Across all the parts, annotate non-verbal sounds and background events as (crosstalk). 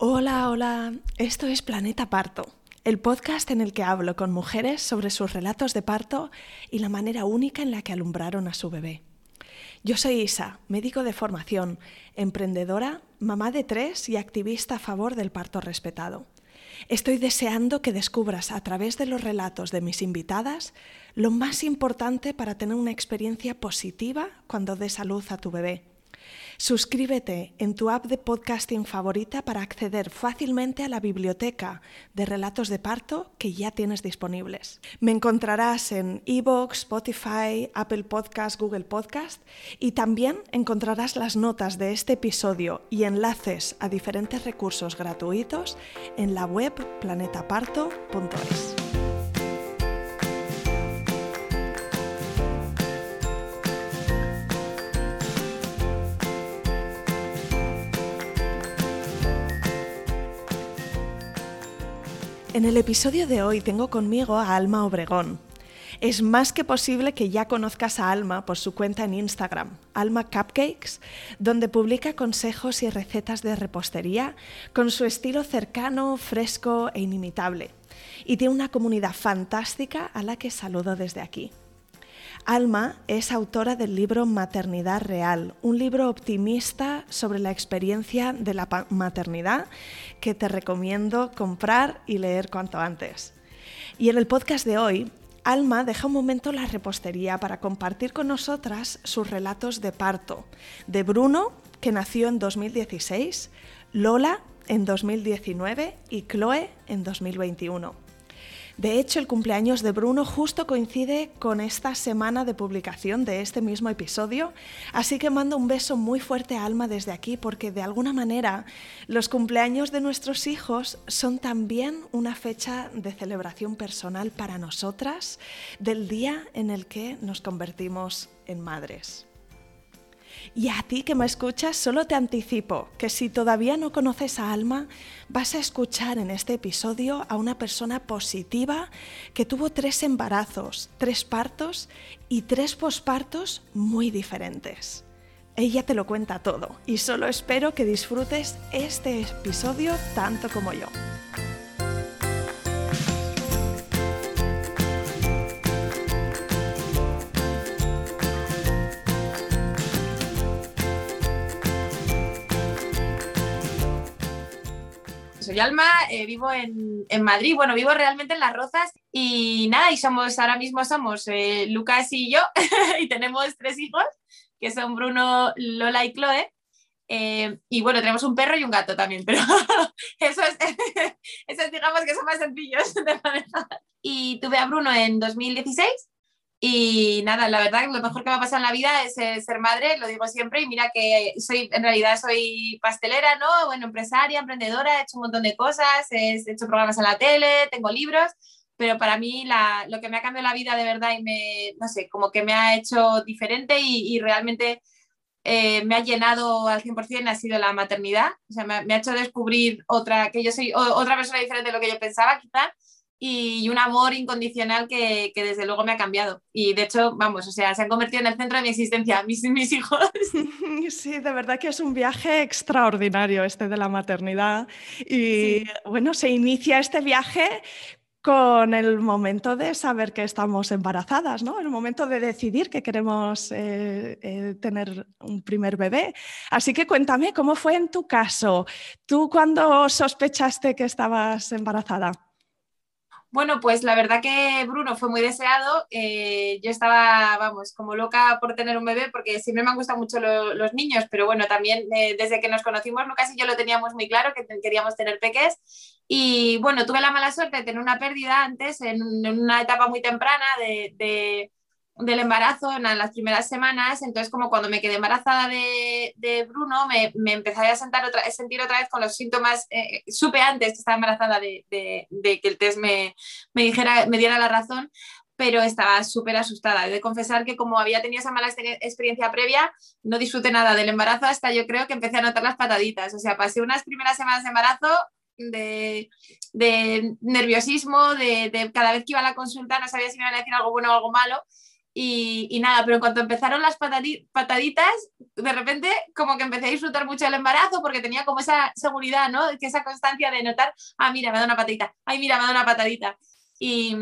Hola, hola. Esto es Planeta Parto, el podcast en el que hablo con mujeres sobre sus relatos de parto y la manera única en la que alumbraron a su bebé. Yo soy Isa, médico de formación, emprendedora, mamá de tres y activista a favor del parto respetado. Estoy deseando que descubras a través de los relatos de mis invitadas lo más importante para tener una experiencia positiva cuando des a luz a tu bebé Suscríbete en tu app de podcasting favorita para acceder fácilmente a la biblioteca de relatos de parto que ya tienes disponibles. Me encontrarás en Evox, Spotify, Apple Podcast, Google Podcast y también encontrarás las notas de este episodio y enlaces a diferentes recursos gratuitos en la web planetaparto.es. En el episodio de hoy tengo conmigo a Alma Obregón. Es más que posible que ya conozcas a Alma por su cuenta en Instagram, Alma Cupcakes, donde publica consejos y recetas de repostería con su estilo cercano, fresco e inimitable. Y tiene una comunidad fantástica a la que saludo desde aquí. Alma es autora del libro Maternidad Real, un libro optimista sobre la experiencia de la maternidad que te recomiendo comprar y leer cuanto antes. Y en el podcast de hoy, Alma deja un momento la repostería para compartir con nosotras sus relatos de parto, de Bruno, que nació en 2016, Lola en 2019 y Chloe en 2021. De hecho, el cumpleaños de Bruno justo coincide con esta semana de publicación de este mismo episodio, así que mando un beso muy fuerte a Alma desde aquí porque de alguna manera los cumpleaños de nuestros hijos son también una fecha de celebración personal para nosotras del día en el que nos convertimos en madres. Y a ti que me escuchas, solo te anticipo que si todavía no conoces a Alma, vas a escuchar en este episodio a una persona positiva que tuvo tres embarazos, tres partos y tres pospartos muy diferentes. Ella te lo cuenta todo y solo espero que disfrutes este episodio tanto como yo. Soy Alma, eh, vivo en, Madrid, bueno, vivo realmente en Las Rozas y nada, y somos, ahora mismo somos eh, Lucas y yo (laughs) y tenemos tres hijos, que son Bruno, Lola y Chloe. Eh, y bueno, tenemos un perro y un gato también, pero (laughs) eso es, (laughs) eso digamos que son más sencillos de manejar. Y tuve a Bruno en 2016 y nada, la verdad, lo mejor que me ha pasado en la vida es eh, ser madre, lo digo siempre, y mira que soy, en realidad soy pastelera, ¿no? Bueno, empresaria, emprendedora, he hecho un montón de cosas, he hecho programas en la tele, tengo libros, pero para mí la, lo que me ha cambiado la vida de verdad y me, no sé, como que me ha hecho diferente y, realmente eh, me ha llenado al 100% ha sido la maternidad, o sea, me, me, ha hecho descubrir otra, que yo soy otra persona diferente de lo que yo pensaba, quizá, y un amor incondicional que, que, desde luego me ha cambiado. Y de hecho, vamos, o sea, se han convertido en el centro de mi existencia, mis, mis hijos. (laughs) Sí, de verdad que es un viaje extraordinario este de la maternidad. Y bueno, se inicia este viaje con el momento de saber que estamos embarazadas, ¿no? El momento de decidir que queremos eh, eh, tener un primer bebé. Así que cuéntame, ¿cómo fue en tu caso? ¿Tú cuándo sospechaste que estabas embarazada? Bueno, pues la verdad que Bruno fue muy deseado. Eh, yo estaba, vamos, como loca por tener un bebé porque siempre me han gustado mucho los niños, pero bueno, también eh, desde que nos conocimos, Lucas y yo lo teníamos muy claro que queríamos tener peques. Y bueno, tuve la mala suerte de tener una pérdida antes en, una etapa muy temprana de del embarazo en las primeras semanas, entonces como cuando me quedé embarazada de, Bruno, me, me, a sentar otra, sentir otra vez con los síntomas, eh, supe antes que estaba embarazada de, que el test me, me, dijera, me diera la razón, pero estaba súper asustada. He de confesar que como había tenido esa mala experiencia previa, no disfruté nada del embarazo hasta yo creo que empecé a notar las pataditas, o sea, pasé unas primeras semanas de embarazo de, de nerviosismo, de, de, cada vez que iba a la consulta no sabía si me iban a decir algo bueno o algo malo Y, nada, pero cuando empezaron las pataditas, de repente como que empecé a disfrutar mucho el embarazo porque tenía como esa seguridad, ¿no? Esa constancia de notar, ah, mira, me da una patadita, ay, mira, me da una patadita. Y,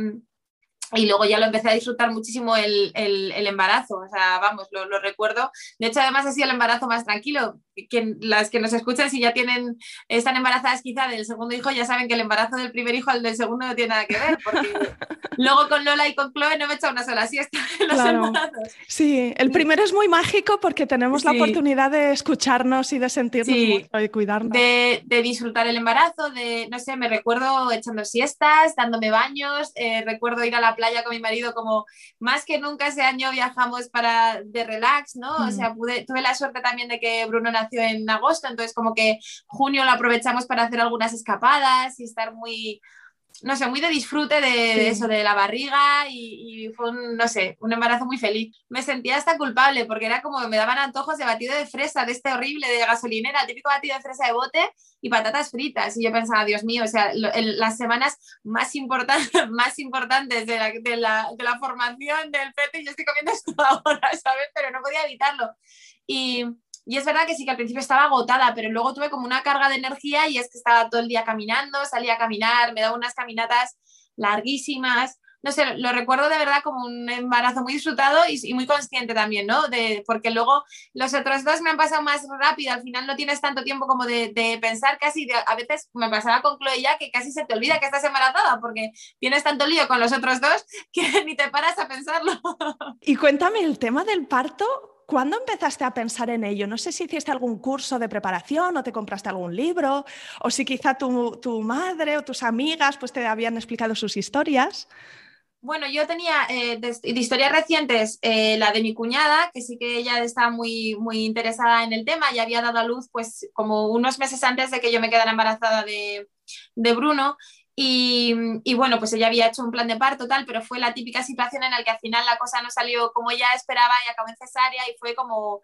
y luego ya lo empecé a disfrutar muchísimo el, el, embarazo, o sea, vamos, lo, lo, recuerdo. De hecho, además ha sido el embarazo más tranquilo. Que, las que nos escuchan, si ya tienen, están embarazadas quizá del segundo hijo, ya saben que el embarazo del primer hijo al del segundo no tiene nada que ver, porque (laughs) luego con Lola y con Chloe no me he echado una sola siesta en los embarazos. Sí, el primero es muy mágico porque tenemos la oportunidad de escucharnos y de sentirnos y cuidarnos. De, de, disfrutar el embarazo, de, no sé, me recuerdo echando siestas, dándome baños, eh, recuerdo ir a la playa con mi marido, como más que nunca ese año viajamos para de relax, ¿no? O mm. sea, pude, tuve la suerte también de que Bruno nació en agosto, entonces como que junio lo aprovechamos para hacer algunas escapadas y estar muy, no sé, muy de disfrute de, eso, de la barriga y, fue un, no sé, un embarazo muy feliz. Me sentía hasta culpable porque era como me daban antojos de batido de fresa, de este horrible de gasolinera, el típico batido de fresa de bote y patatas fritas. Y yo pensaba, Dios mío, o sea, las semanas más, importantes (laughs) más importantes de la, de, la, de la formación del feto y yo estoy comiendo esto (laughs) ahora, ¿sabes? Pero no podía evitarlo. Y y es verdad que sí que al principio estaba agotada, pero luego tuve como una carga de energía y es que estaba todo el día caminando, salía a caminar, me daba unas caminatas larguísimas. No sé, lo recuerdo de verdad como un embarazo muy disfrutado y, muy consciente también, ¿no? De, porque luego los otros dos me han pasado más rápido, al final no tienes tanto tiempo como de, pensar casi, a veces me pasaba con Chloe ya que casi se te olvida que estás embarazada porque tienes tanto lío con los otros dos que (laughs) ni te paras a pensarlo. Y cuéntame el tema del parto, ¿Cuándo empezaste a pensar en ello? No sé si hiciste algún curso de preparación o te compraste algún libro, o si quizá tu, madre o tus amigas pues, te habían explicado sus historias. Bueno, yo tenía eh, de, historias recientes eh, la de mi cuñada, que sí que ella estaba muy, muy interesada en el tema y había dado a luz pues como unos meses antes de que yo me quedara embarazada de, de Bruno y, bueno, pues ella había hecho un plan de parto, tal, pero fue la típica situación en la que al final la cosa no salió como ella esperaba y acabó en cesárea y fue como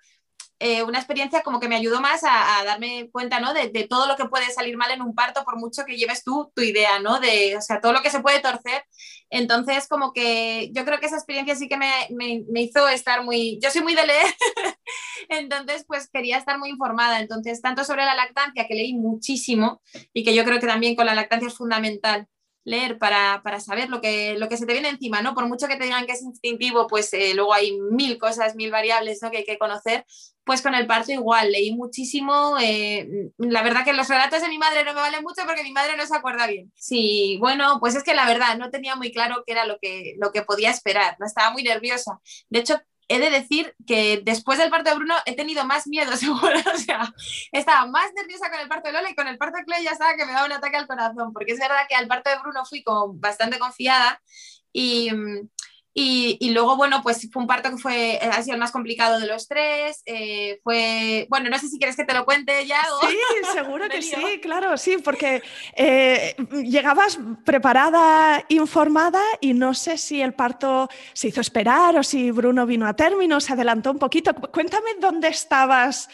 eh, una experiencia como que me ayudó más a, darme cuenta, ¿no? De, todo lo que puede salir mal en un parto por mucho que lleves tú tu idea, ¿no? De, o sea, todo lo que se puede torcer. Entonces, como que yo creo que esa experiencia sí que me, me, hizo estar muy... Yo soy muy de leer, (laughs) entonces pues quería estar muy informada. Entonces, tanto sobre la lactancia, que leí muchísimo y que yo creo que también con la lactancia es fundamental leer para, saber lo que, lo que se te viene encima, ¿no? Por mucho que te digan que es instintivo, pues eh, luego hay mil cosas, mil variables ¿no? que hay que conocer. Pues con el parto igual, leí muchísimo. Eh, la verdad que los relatos de mi madre no me valen mucho porque mi madre no se acuerda bien. Sí, bueno, pues es que la verdad no tenía muy claro qué era lo que, lo que podía esperar, no estaba muy nerviosa. De hecho, he de decir que después del parto de Bruno he tenido más miedo, (laughs) seguro. O sea, estaba más nerviosa con el parto de Lola y con el parto de Chloe ya estaba que me daba un ataque al corazón, porque es verdad que al parto de Bruno fui bastante confiada y, y, luego, bueno, pues fue un parto que fue, ha sido el más complicado de los tres. Eh, fue, bueno, no sé si quieres que te lo cuente ya. Sí, (laughs) seguro que sí, claro, sí, porque eh, llegabas preparada, informada y no sé si el parto se hizo esperar o si Bruno vino a término, se adelantó un poquito. Cuéntame dónde estabas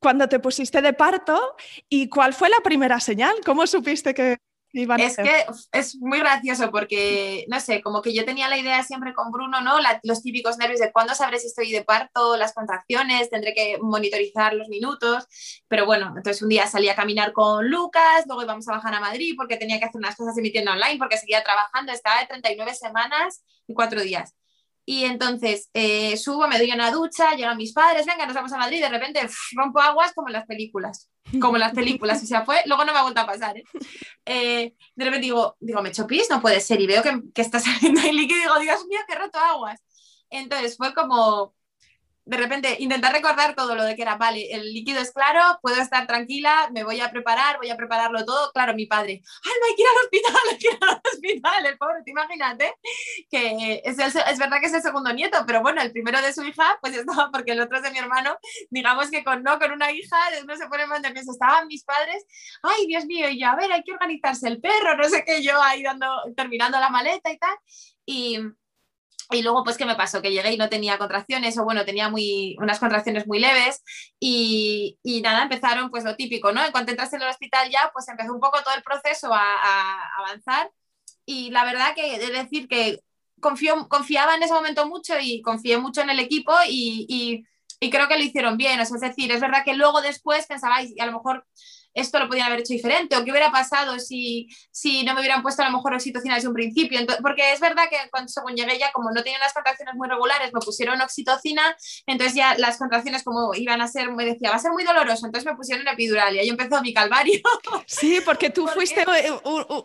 cuando te pusiste de parto y cuál fue la primera señal, cómo supiste que es que es muy gracioso porque, no sé, como que yo tenía la idea siempre con Bruno, ¿no? los típicos nervios de cuándo sabré si estoy de parto, las contracciones, tendré que monitorizar los minutos. Pero bueno, entonces un día salí a caminar con Lucas, luego íbamos a bajar a Madrid porque tenía que hacer unas cosas emitiendo online porque seguía trabajando, estaba de 39 semanas y cuatro días. Y entonces eh, subo, me doy una ducha, llegan mis padres, venga, nos vamos a Madrid, de repente rompo aguas como en las películas, como las películas, o sea, fue, luego no me ha vuelto a pasar. ¿eh? Eh, de repente digo, digo, me chopis, no puede ser, y veo que, que está saliendo el líquido y digo, Dios mío, que roto aguas. Entonces fue como, de repente intentar recordar todo lo de que era, vale, el líquido es claro, puedo estar tranquila, me voy a preparar, voy a prepararlo todo. Claro, mi padre, ¡ay, no hay que ir al hospital, (laughs) hay que ir al hospital! El pobre, te imagínate, que es, es verdad que es el segundo nieto, pero bueno, el primero de su hija, pues estaba, porque el otro es de mi hermano, digamos que con, no, con una hija no se pone más nervioso. Estaban mis padres, ¡ay, Dios mío! Y yo, a ver, hay que organizarse el perro, no sé qué, yo ahí dando, terminando la maleta y tal. Y, y luego, pues, ¿qué me pasó? Que llegué y no tenía contracciones, o bueno, tenía muy, unas contracciones muy leves, y, y nada, empezaron, pues, lo típico, ¿no? En cuanto entraste en el hospital ya, pues empezó un poco todo el proceso a, avanzar, y la verdad que de decir que confío, confiaba en ese momento mucho y confié mucho en el equipo y, y, creo que lo hicieron bien. O es decir, es verdad que luego después pensabais, y a lo mejor esto lo podían haber hecho diferente o qué hubiera pasado si, si no me hubieran puesto a lo mejor oxitocina desde un principio. Entonces, porque es verdad que cuando según llegué ya, como no tenía las contracciones muy regulares, me pusieron oxitocina, entonces ya las contracciones como iban a ser, me decía, va a ser muy doloroso, entonces me pusieron epidural y ahí empezó mi calvario. (laughs) Sí, porque tú (laughs) fuiste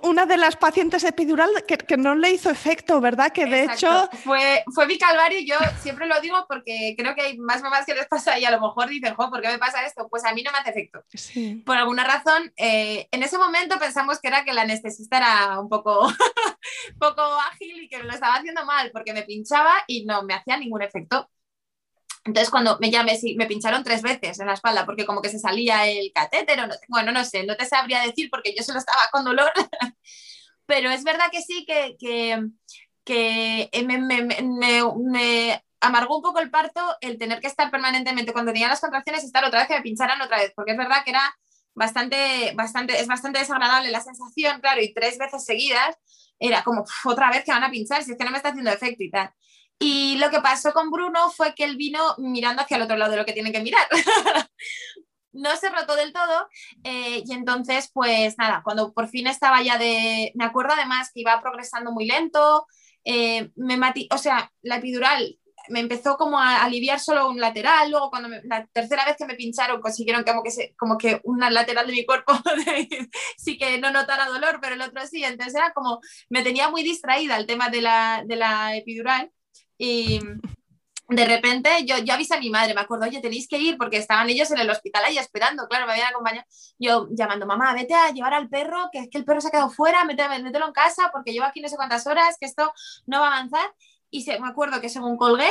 una de las pacientes epidural que, que, no le hizo efecto, ¿verdad? Que de hecho... Fue, fue mi calvario y yo siempre lo digo porque creo que hay más mamás que les pasa y a lo mejor dicen, jo, ¿por qué me pasa esto? Pues a mí no me hace efecto. Sí. Por alguna razón, eh, en ese momento pensamos que era que el anestesista era un poco, (laughs) poco ágil y que me lo estaba haciendo mal porque me pinchaba y no me hacía ningún efecto. Entonces, cuando me llamé, me pincharon tres veces en la espalda porque como que se salía el catéter, no, bueno, no sé, no te sabría decir porque yo solo estaba con dolor, (laughs) pero es verdad que sí, que, que, que me, me, me, amargó un poco el parto el tener que estar permanentemente, cuando tenía las contracciones, estar otra vez que me pincharan otra vez, porque es verdad que era bastante, bastante, es bastante desagradable la sensación, claro, y tres veces seguidas era como otra vez que van a pinchar, si es que no me está haciendo efecto y tal. Y lo que pasó con Bruno fue que él vino mirando hacia el otro lado de lo que tiene que mirar. (laughs) no se rotó del todo eh, y entonces pues nada, cuando por fin estaba ya de, me acuerdo además que iba progresando muy lento, eh, me matí, o sea, la epidural me empezó como a aliviar solo un lateral, luego cuando la tercera vez que me pincharon consiguieron como que, se, como que una lateral de mi cuerpo (laughs) sí que no notara dolor, pero el otro sí, entonces era como, me tenía muy distraída el tema de la, de la epidural y de repente yo, yo avisé a mi madre, me acuerdo, oye, tenéis que ir porque estaban ellos en el hospital ahí esperando, claro, me habían acompañado, yo llamando, mamá, vete a llevar al perro, que es que el perro se ha quedado fuera, mételo, mételo en casa porque llevo aquí no sé cuántas horas, que esto no va a avanzar y se, me acuerdo que según colgué,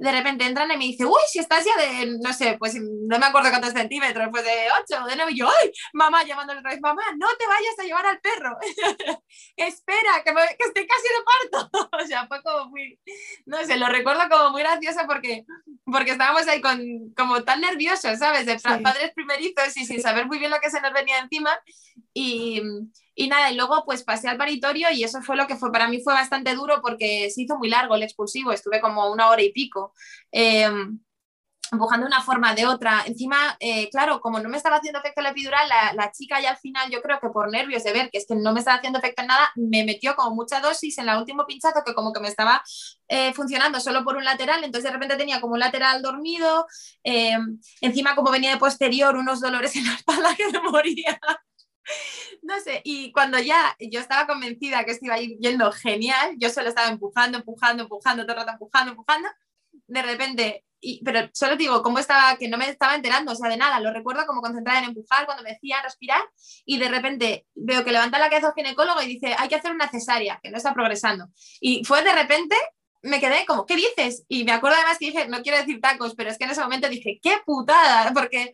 de repente entran y me dice, uy, si estás ya de, no sé, pues no me acuerdo cuántos centímetros, pues de 8 de 9, y yo, ay, mamá, llamándole otra vez, mamá, no te vayas a llevar al perro, (laughs) espera, que, que, estoy casi de parto, (laughs) o sea, fue como muy, no sé, lo recuerdo como muy gracioso porque, porque estábamos ahí con, como tan nerviosos, ¿sabes? De padres primerizos y sin saber muy bien lo que se nos venía encima, y, y nada, y luego pues pasé al paritorio y eso fue lo que fue, para mí fue bastante duro porque se hizo muy largo el expulsivo, estuve como una hora y pico. Em, empujando una forma de otra. Encima, eh, claro, como no me estaba haciendo efecto la epidural, la, chica ya al final, yo creo que por nervios de ver que es que no me estaba haciendo efecto en nada, me metió como mucha dosis en el último pinchazo que como que me estaba eh, funcionando solo por un lateral, entonces de repente tenía como un lateral dormido, em, encima como venía de posterior, unos dolores en la espalda (laughs) que me moría no sé, y cuando ya yo estaba convencida que esto iba yendo genial, yo solo estaba empujando, empujando, empujando, todo el rato empujando, empujando, de repente, pero solo digo, cómo estaba, que no me estaba enterando, o sea, de nada, lo recuerdo como concentrada en empujar, cuando me decía respirar, y de repente veo que levanta la cabeza el ginecólogo y dice, hay que hacer una cesárea, que no está progresando. Y fue de repente me quedé como, ¿qué dices? Y me acuerdo además que dije, no quiero decir tacos, pero es que en ese momento dije, qué putada, porque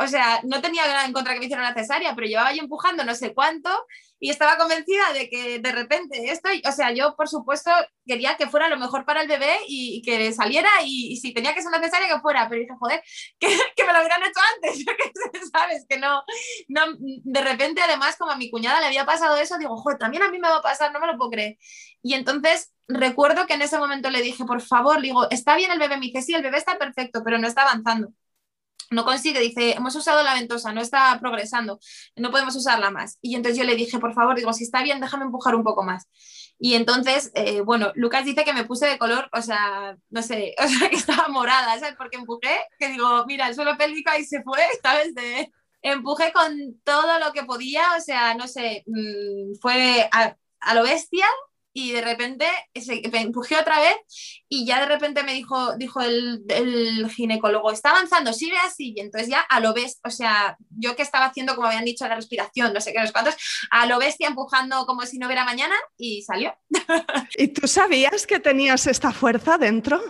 o sea, no tenía nada en contra que me hiciera una cesárea, pero llevaba yo empujando no sé cuánto y estaba convencida de que de repente esto, o sea, yo por supuesto quería que fuera lo mejor para el bebé y, que saliera y, si tenía que ser una cesárea que fuera, pero dije, joder, que, me lo hubieran hecho antes, (laughs) que sabes, que no, no, de repente además como a mi cuñada le había pasado eso, digo, joder, también a mí me va a pasar, no me lo puedo creer. Y entonces recuerdo que en ese momento le dije, por favor, digo, está bien el bebé, me dice, sí, el bebé está perfecto, pero no está avanzando no consigue, dice, hemos usado la ventosa, no está progresando, no podemos usarla más. Y entonces yo le dije, por favor, digo, si está bien, déjame empujar un poco más. Y entonces, eh, bueno, Lucas dice que me puse de color, o sea, no sé, (laughs) o sea, que estaba morada, ¿sabes? Porque empujé, que digo, mira, el suelo pélvico ahí se fue, (laughs) ¿sabes? De, empujé con todo lo que podía, o sea, no sé, mm, fue a, a lo bestia, y de repente se, me empujé otra vez y ya de repente me dijo, dijo el, el, ginecólogo, está avanzando, sigue así. Y entonces ya a lo bestia, o sea, yo que estaba haciendo, como habían dicho, la respiración, no sé qué, no sé cuántos, a lo bestia empujando como si no hubiera mañana y salió. (laughs) ¿Y tú sabías que tenías esta fuerza dentro?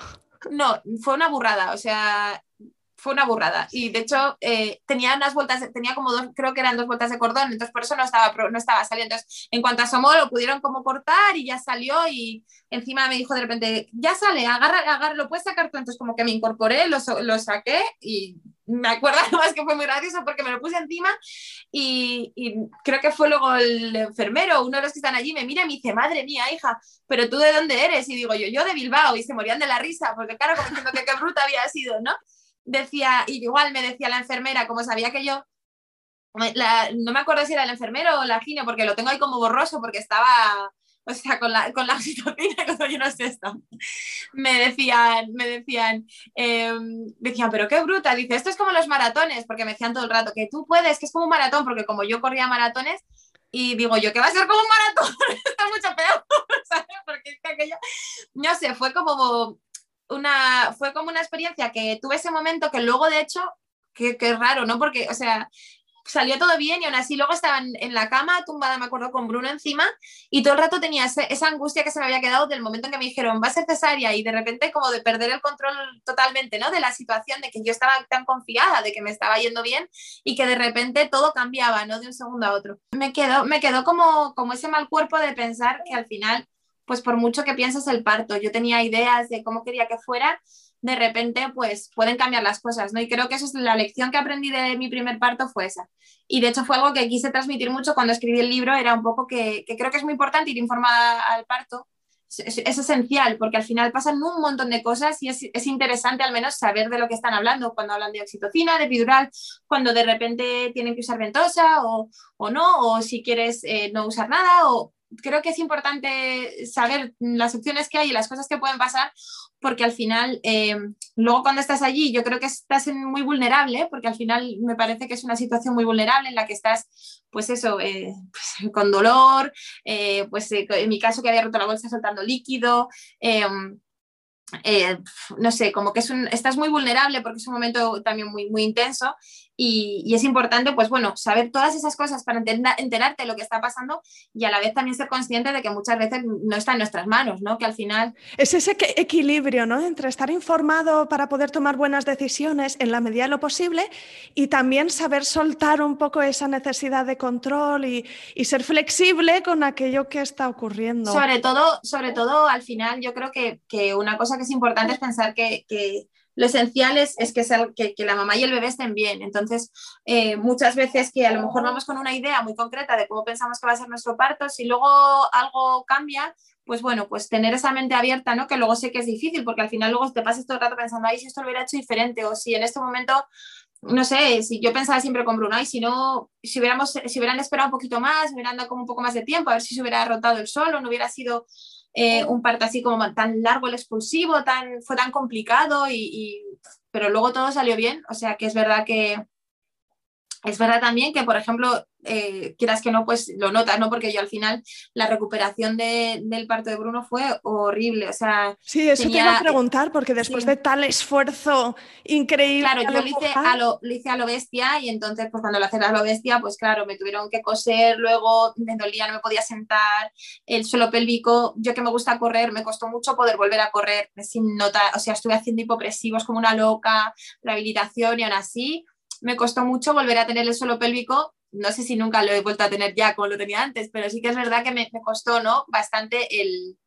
No, fue una burrada, o sea, fue una burrada. Y de hecho, eh, tenía unas vueltas, tenía como dos, creo que eran dos vueltas de cordón, entonces por eso no estaba, no estaba saliendo. Entonces, en cuanto asomó, lo pudieron como cortar y ya salió. Y encima me dijo de repente, ya sale, agarra, agarra, lo puedes sacar tú. Entonces, como que me incorporé, lo, lo saqué y me acuerdo (laughs) además que fue muy gracioso porque me lo puse encima y, y, creo que fue luego el enfermero, uno de los que están allí, me mira y me dice, madre mía, hija, pero tú de dónde eres? Y digo yo, yo de Bilbao y se morían de la risa porque claro, como diciendo que qué bruta había sido, ¿no? Decía, y igual me decía la enfermera, como sabía que yo, no me acuerdo si era el enfermero o la gine, porque lo tengo ahí como borroso, porque estaba, o sea, con la, con la (laughs) cuando yo no sé esto, me decían, me decían, em, decían, pero qué bruta, dice, esto es como los maratones, porque me decían todo el rato, que tú puedes, que es como un maratón, porque como yo corría maratones, y digo yo, que va a ser como un maratón, (laughs) está mucho peor, (laughs) ¿sabes? Porque aquello, no sé, fue como una, fue como una experiencia que tuve ese momento que luego, de hecho, que, que raro, ¿no? Porque, o sea, salió todo bien y aún así luego estaba en, la cama tumbada, me acuerdo, con Bruno encima y todo el rato tenía esa angustia que se me había quedado del momento en que me dijeron va a ser cesárea y de repente como de perder el control totalmente, ¿no? De la situación, de que yo estaba tan confiada, de que me estaba yendo bien y que de repente todo cambiaba, ¿no? De un segundo a otro. Me quedó, me quedó como, como ese mal cuerpo de pensar que al final pues por mucho que pienses el parto, yo tenía ideas de cómo quería que fuera, de repente pues pueden cambiar las cosas, ¿no? Y creo que eso es la lección que aprendí de mi primer parto fue esa. Y de hecho fue algo que quise transmitir mucho cuando escribí el libro, era un poco que, creo que es muy importante ir informada al parto, es, esencial porque al final pasan un montón de cosas y es, interesante al menos saber de lo que están hablando cuando hablan de oxitocina, de epidural, cuando de repente tienen que usar ventosa o, no, o si quieres eh, no usar nada o creo que es importante saber las opciones que hay y las cosas que pueden pasar, porque al final, eh, luego cuando estás allí, yo creo que estás muy vulnerable, porque al final me parece que es una situación muy vulnerable en la que estás, pues eso, eh, pues, con dolor, eh, pues en mi caso que había roto la bolsa soltando líquido. No sé, como que es un, estás muy vulnerable porque es un momento también muy, muy intenso y, es importante, pues bueno, saber todas esas cosas para enterarte de lo que está pasando y a la vez también ser consciente de que muchas veces no está en nuestras manos, ¿no? Que al final... Es ese equilibrio, ¿no? Entre estar informado para poder tomar buenas decisiones en la medida de lo posible y también saber soltar un poco esa necesidad de control y, ser flexible con aquello que está ocurriendo. Sobre todo, sobre todo al final, yo creo que, una cosa que es importante es pensar que lo esencial es, que, que, la mamá y el bebé estén bien. Entonces, eh, muchas veces que a lo mejor vamos con una idea muy concreta de cómo pensamos que va a ser nuestro parto, si luego algo cambia, pues bueno, pues tener esa mente abierta, ¿no? Que luego sé que es difícil, porque al final luego te pasas todo el rato pensando, ay, si esto lo hubiera hecho diferente, o si en este momento, no sé, si yo pensaba siempre con Bruno, y si no, si hubiéramos, si hubieran esperado un poquito más, hubieran dado como un poco más de tiempo, a ver si se hubiera rotado el solo, no hubiera sido eh, un parto así como tan largo el expulsivo, tan, fue tan complicado, y, pero luego todo salió bien, o sea que es verdad que, es verdad también que, por ejemplo, eh, quieras que no, pues lo notas, ¿no? Porque yo al final la recuperación del parto de Bruno fue horrible, o sea... Sí, eso te iba a preguntar, porque después de tal esfuerzo increíble... Claro, yo lo hice, a lo, hice a lo bestia y entonces pues cuando lo haces a lo bestia, pues claro, me tuvieron que coser, luego me dolía, no me podía sentar, el suelo pélvico, yo que me gusta correr, me costó mucho poder volver a correr sin notar, o sea, estuve haciendo hipopresivos como una loca, rehabilitación y aún así me costó mucho volver a tener el suelo pélvico. No sé si nunca lo he vuelto a tener ya como lo tenía antes, pero sí que es verdad que me, costó ¿no? bastante el,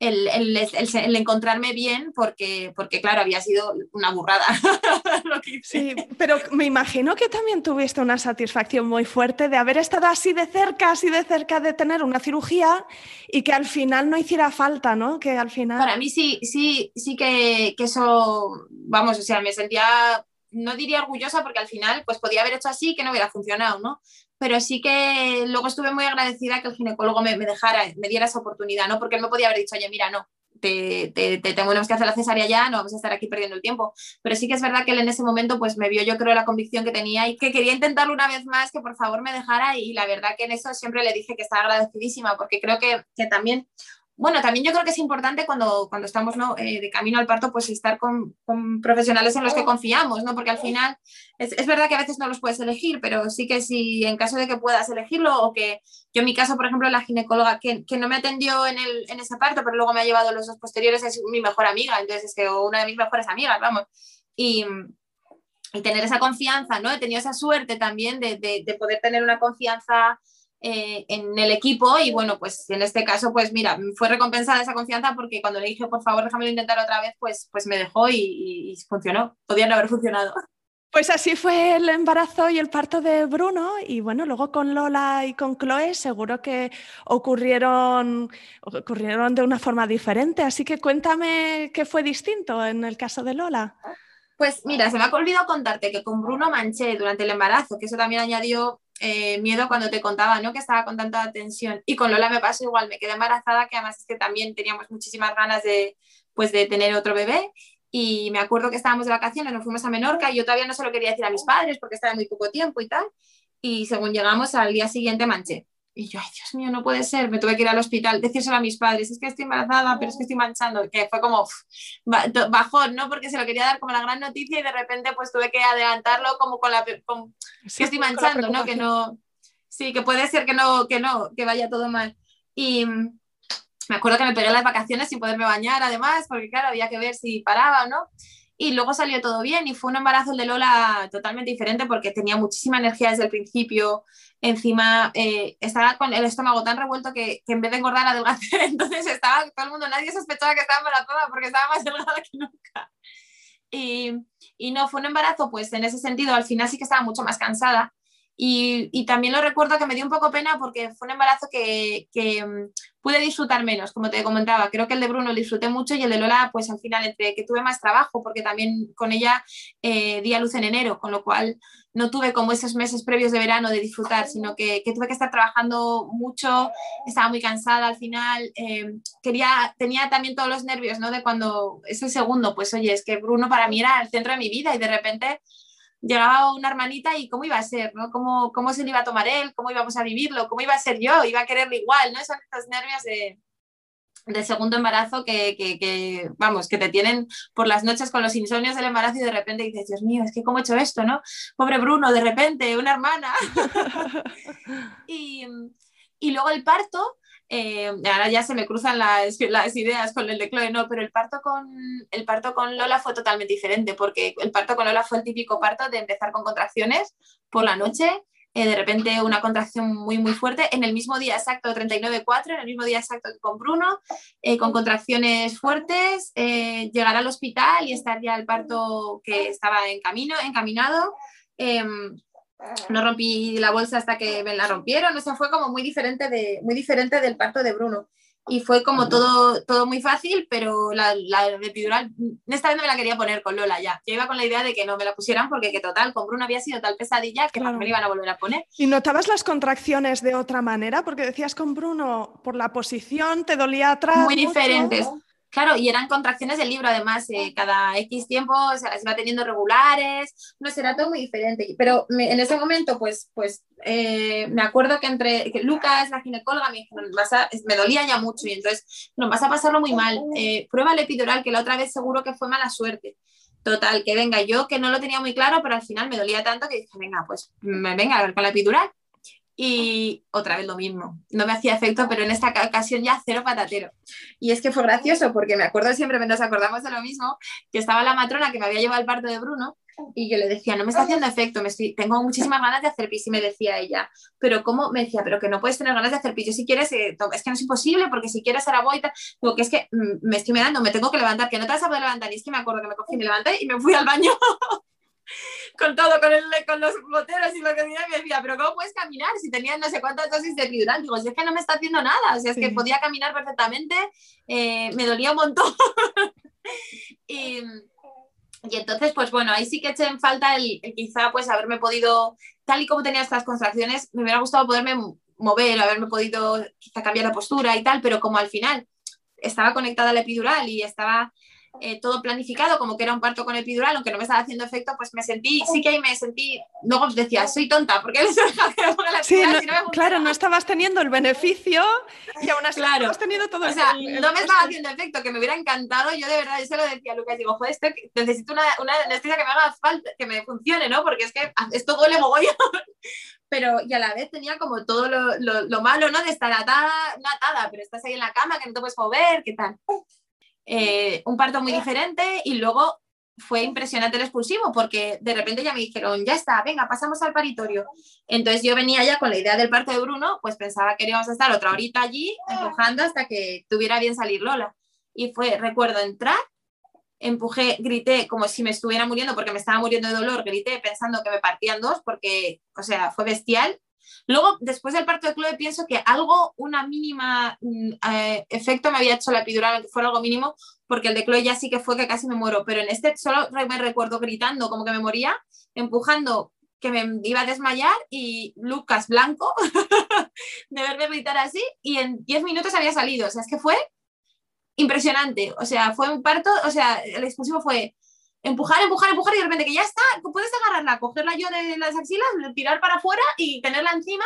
el, encontrarme bien porque, porque, claro, había sido una burrada. (laughs) sí, pero me imagino que también tuviste una satisfacción muy fuerte de haber estado así de cerca, así de cerca de tener una cirugía y que al final no hiciera falta, ¿no? Que al final... Para mí sí, sí, sí que, que eso, vamos, o sea, me sentía no diría orgullosa porque al final pues podía haber hecho así que no hubiera funcionado, ¿no? Pero sí que luego estuve muy agradecida que el ginecólogo me, dejara, me diera esa oportunidad, ¿no? Porque él me podía haber dicho, oye, mira, no, te, te, tenemos que hacer la cesárea ya, no vamos a estar aquí perdiendo el tiempo. Pero sí que es verdad que él en ese momento pues me vio, yo creo, la convicción que tenía y que quería intentarlo una vez más, que por favor me dejara y la verdad que en eso siempre le dije que estaba agradecidísima porque creo que, que también bueno, también yo creo que es importante cuando, cuando estamos ¿no? Eh, de camino al parto, pues estar con, con, profesionales en los que confiamos, ¿no? Porque al final es, es, verdad que a veces no los puedes elegir, pero sí que si en caso de que puedas elegirlo o que yo en mi caso, por ejemplo, la ginecóloga que, que no me atendió en, el, en ese parto, pero luego me ha llevado los dos posteriores, es mi mejor amiga, entonces es que una de mis mejores amigas, vamos. Y, y tener esa confianza, ¿no? He tenido esa suerte también de, de, poder tener una confianza eh, en el equipo y bueno, pues en este caso, pues mira, fue recompensada esa confianza porque cuando le dije, por favor, déjame intentar otra vez, pues, pues me dejó y, y funcionó. Podía no haber funcionado. Pues así fue el embarazo y el parto de Bruno y bueno, luego con Lola y con Chloe seguro que ocurrieron, ocurrieron de una forma diferente, así que cuéntame qué fue distinto en el caso de Lola. Pues mira, se me ha olvidado contarte que con Bruno manché durante el embarazo, que eso también añadió eh, miedo cuando te contaba, ¿no? Que estaba con tanta tensión. Y con Lola me pasó igual, me quedé embarazada, que además es que también teníamos muchísimas ganas de, pues, de tener otro bebé y me acuerdo que estábamos de vacaciones, nos fuimos a Menorca y yo todavía no se lo quería decir a mis padres porque estaba muy poco tiempo y tal. Y según llegamos al día siguiente manché. Y yo, ay Dios mío, no puede ser, me tuve que ir al hospital, decírselo a mis padres, es que estoy embarazada, pero es que estoy manchando, que fue como bajón, ¿no? Porque se lo quería dar como la gran noticia y de repente pues tuve que adelantarlo como con la... Con, que estoy manchando, ¿no? Que no... Sí, que puede ser que no, que no, que vaya todo mal. Y, me acuerdo que me pegué las vacaciones sin poderme bañar, además, porque claro, había que ver si paraba o no. Y luego salió todo bien y fue un embarazo de Lola totalmente diferente porque tenía muchísima energía desde el principio. Encima eh, estaba con el estómago tan revuelto que, en vez de engordar, adelgacé. (laughs) Entonces estaba todo el mundo, nadie sospechaba que estaba embarazada porque estaba más delgada que nunca. Y, y no, fue un embarazo, pues en ese sentido, al final sí que estaba mucho más cansada y, también lo recuerdo que me dio un poco pena porque fue un embarazo que, mm, pude disfrutar menos, como te comentaba. Creo que el de Bruno lo disfruté mucho y el de Lola, pues al final, entre que tuve más trabajo, porque también con ella eh, di a luz en enero, con lo cual no tuve como esos meses previos de verano de disfrutar, sino que, tuve que estar trabajando mucho, estaba muy cansada al final, eh, quería, tenía también todos los nervios, ¿no? De cuando es el segundo, pues oye, es que Bruno para mí era el centro de mi vida y de repente llegaba una hermanita y cómo iba a ser, ¿no? ¿Cómo, cómo se le iba a tomar él, cómo íbamos a vivirlo, cómo iba a ser yo, iba a quererlo igual, ¿no? Son estos nervios de, de segundo embarazo que, que, que, vamos, que te tienen por las noches con los insomnios del embarazo y de repente dices, Dios mío, es que cómo he hecho esto, ¿no? Pobre Bruno, de repente, una hermana. (laughs) (laughs) y, y luego el parto, eh, ahora ya se me cruzan las, ideas con el de Chloe, no, pero el parto, con, el parto con Lola fue totalmente diferente, porque el parto con Lola fue el típico parto de empezar con contracciones por la noche, eh, de repente una contracción muy, muy fuerte, en el mismo día exacto 39.4, en el mismo día exacto que con Bruno, eh, con contracciones fuertes, llegar al hospital y estar ya el parto que estaba en camino, encaminado. No rompí la bolsa hasta que me la rompieron, o sea, fue como muy diferente, de, muy diferente del parto de Bruno. Y fue como todo, todo muy fácil, pero la, la epidural, esta vez no me la quería poner con Lola ya. Yo iba con la idea de que no me la pusieran porque que total, con Bruno había sido tal pesadilla que no me iban a volver a poner. ¿Y notabas las contracciones de otra manera? Porque decías con Bruno, por la posición, te dolía atrás. Muy diferentes. Claro, y eran contracciones del libro, además, eh, cada X tiempo se las iba teniendo regulares, no será todo muy diferente. Pero en ese momento, pues, pues eh, me acuerdo que entre que Lucas, la ginecóloga, me dijo, me dolía ya mucho y entonces, no, vas a pasarlo muy mal. Eh, prueba el epidural, que la otra vez seguro que fue mala suerte. Total, que venga, yo que no lo tenía muy claro, pero al final me dolía tanto que dije, venga, pues me venga a ver con la epidural y otra vez lo mismo. No me hacía efecto, pero en esta ocasión ya cero patatero. Y es que fue gracioso porque me acuerdo siempre, nos acordamos de lo mismo, que estaba la matrona que me había llevado al parto de Bruno y yo le decía, no me está haciendo efecto, me estoy, tengo muchísimas ganas de hacer pis y me decía ella, pero ¿cómo? Me decía, pero que no puedes tener ganas de hacer pis, yo si quieres, eh, es que no es imposible porque si quieres ahora voy, digo que es que mm, me estoy mirando, me tengo que levantar, que no te vas a poder levantar y es que me acuerdo que me cogí, me levanté y me fui al baño. (laughs) con todo, con, el, con los boteros y lo que tenía, me decía, pero ¿cómo puedes caminar si tenías no sé cuántas dosis de epidural? Digo, si es que no me está haciendo nada, o sea, es que podía caminar perfectamente, eh, me dolía un montón. (laughs) y, y, entonces, pues bueno, ahí sí que eché en falta el, quizá pues haberme podido, tal y como tenía estas contracciones, me hubiera gustado poderme mover, haberme podido quizá cambiar la postura y tal, pero como al final estaba conectada a la epidural y estaba eh, todo planificado, como que era un parto con epidural, aunque no me estaba haciendo efecto, pues me sentí, sí que ahí me sentí, luego decía, soy tonta, porque les la sí, no, Claro, no estabas teniendo el beneficio y aún así claro. has tenido todo O sea, no me estaba haciendo efecto, que me hubiera encantado, yo de verdad, yo se lo decía a Lucas, digo, joder, necesito una, una anestesia que me haga falta, que me funcione, ¿no? Porque es que esto duele mogollón. (laughs) pero y a la vez tenía como todo lo, lo, lo, malo, ¿no? De estar atada, no atada, pero estás ahí en la cama, que no te puedes mover, ¿qué tal? Eh, un parto muy diferente y luego fue impresionante el expulsivo porque de repente ya me dijeron, ya está, venga, pasamos al paritorio. Entonces yo venía ya con la idea del parto de Bruno, pues pensaba que íbamos a estar otra horita allí empujando hasta que tuviera bien salir Lola. Y fue, recuerdo entrar, empujé, grité como si me estuviera muriendo porque me estaba muriendo de dolor, grité pensando que me partían dos porque, o sea, fue bestial Luego, después del parto de Chloe, pienso que algo, una mínima mm, eh, efecto me había hecho la epidural, que fuera algo mínimo, porque el de Chloe ya sí que fue que casi me muero, pero en este solo me recuerdo gritando como que me moría, empujando que me iba a desmayar y Lucas blanco (laughs) de verme gritar así y en 10 minutos había salido, o sea, es que fue impresionante, o sea, fue un parto, o sea, el expulsivo fue empujar, empujar, empujar y de repente que ya está, puedes agarrarla, cogerla yo de las axilas, tirar para afuera y tenerla encima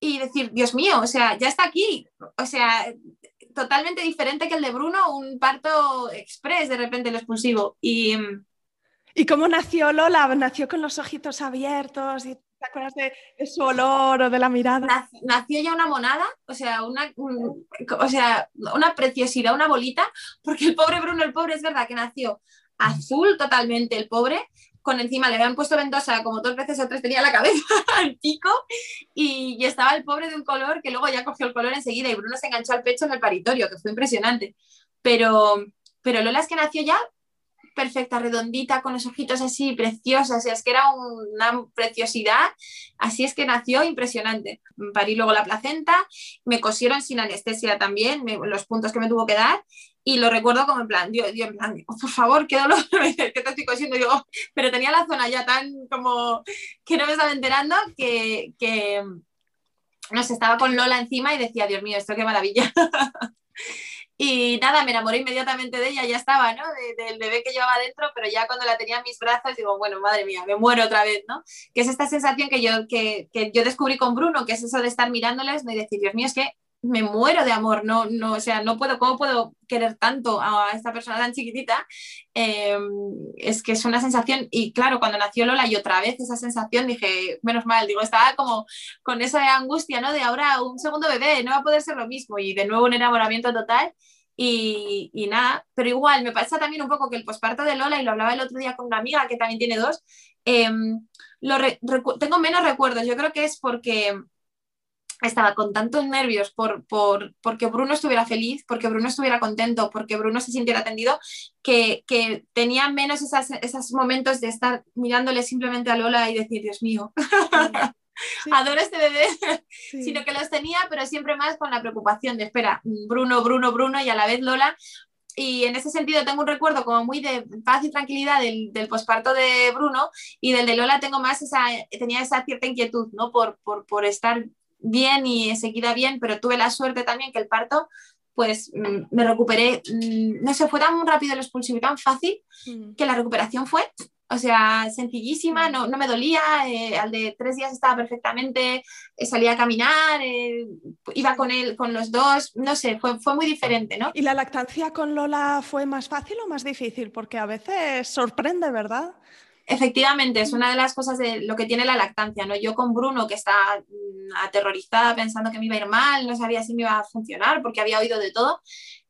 y decir, Dios mío, o sea, ya está aquí. O sea, totalmente diferente que el de Bruno, un parto express de repente el expulsivo. Y, ¿Y cómo nació Lola? ¿Nació con los ojitos abiertos? ¿Y ¿Te acuerdas de, su olor o de la mirada? Nació ya una monada, o sea, una, o sea, una preciosidad, una bolita, porque el pobre Bruno, el pobre es verdad que nació azul totalmente el pobre, con encima le habían puesto ventosa como dos veces o tenía la cabeza (laughs) al pico y, estaba el pobre de un color que luego ya cogió el color enseguida y Bruno se enganchó al pecho en el paritorio, que fue impresionante. Pero, pero Lola es que nació ya perfecta, redondita, con los ojitos así, preciosa, o sea, es que era una preciosidad, así es que nació impresionante. Parí luego la placenta, me cosieron sin anestesia también, los puntos que me tuvo que dar, y lo recuerdo como en plan, en plan, oh, por favor, qué dolor, ¿qué te estoy cosiendo? Pero tenía la zona ya tan como que no me estaba enterando que, que no sé, estaba con Lola encima y decía, Dios mío, esto qué maravilla. (laughs) y nada, me enamoré inmediatamente de ella, ya estaba, ¿no? del bebé que llevaba dentro, pero ya cuando la tenía en mis brazos digo, bueno, madre mía, me muero otra vez, ¿no? Que es esta sensación que yo, que, que yo descubrí con Bruno, que es eso de estar mirándoles ¿no? y decir, Dios mío, es que me muero de amor, no, no, o sea, no puedo, ¿cómo puedo querer tanto a esta persona tan chiquitita? Em, es que es una sensación, y claro, cuando nació Lola y otra vez esa sensación, dije, menos mal, digo, estaba como con esa angustia, ¿no? De ahora un segundo bebé, no va a poder ser lo mismo, y de nuevo un enamoramiento total. Y, y, nada, pero igual me pasa también un poco que el posparto de Lola, y lo hablaba el otro día con una amiga que también tiene dos, em, lo tengo menos recuerdos. Yo creo que es porque estaba con tantos nervios por, por, porque Bruno estuviera feliz, porque Bruno estuviera contento, porque Bruno se sintiera atendido, que, que tenía menos esos momentos de estar mirándole simplemente a Lola y decir, Dios mío, (laughs) adoro este bebé, sino que los tenía, pero siempre más con la preocupación de, espera, Bruno, Bruno, Bruno y a la vez Lola. Y en ese sentido tengo un recuerdo como muy de paz y tranquilidad del, del posparto de Bruno y del de Lola tengo más esa, tenía esa cierta inquietud, ¿no? Por, por, por estar bien y enseguida bien, pero tuve la suerte también que el parto, pues mm, me recuperé, mm, no sé, fue tan rápido el expulsivo y tan fácil que la recuperación fue, o sea, sencillísima, no, no me dolía, eh, al de tres días estaba perfectamente, eh, salía a caminar, eh, iba con él, con los dos, no sé, fue, fue muy diferente, ¿no? ¿Y la lactancia con Lola fue más fácil o más difícil? Porque a veces sorprende, ¿verdad? Efectivamente, es una de las cosas de lo que tiene la lactancia, ¿no? Yo con Bruno, que está mm, aterrorizada pensando que me iba a ir mal, no sabía si me iba a funcionar porque había oído de todo,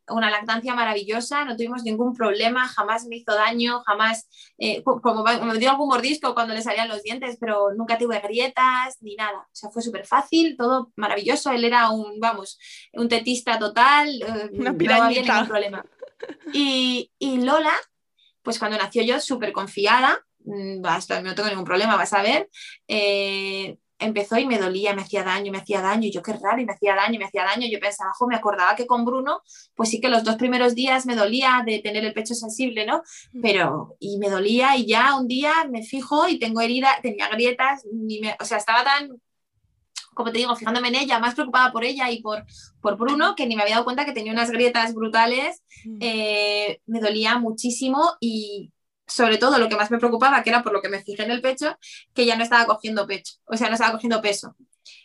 una lactancia maravillosa, no tuvimos ningún problema, jamás me hizo daño, jamás, eh, como me dio algún mordisco cuando le salían los dientes, pero nunca tuve grietas ni nada. O sea, fue súper fácil, todo maravilloso. Él era un, vamos, un tetista total, eh, no había ningún problema. Y, y Lola, pues cuando nació yo, súper confiada, basta, mm, no tengo ningún problema, vas a ver. Eh, empezó y me dolía, me hacía daño, me hacía daño, yo qué raro, y me hacía daño, me hacía daño. Yo pensaba, jo, me acordaba que con Bruno, pues sí que los dos primeros días me dolía de tener el pecho sensible, ¿no? Mm. Pero, y me dolía, y ya un día me fijo y tengo herida, tenía grietas, o sea, estaba tan como te digo, fijándome en ella, más preocupada por ella y por, por Bruno, que ni me había dado cuenta que tenía unas grietas brutales, mm. eh, me dolía muchísimo y, sobre todo lo que más me preocupaba, que era por lo que me fijé en el pecho, que ya no estaba cogiendo pecho, o sea, no estaba cogiendo peso.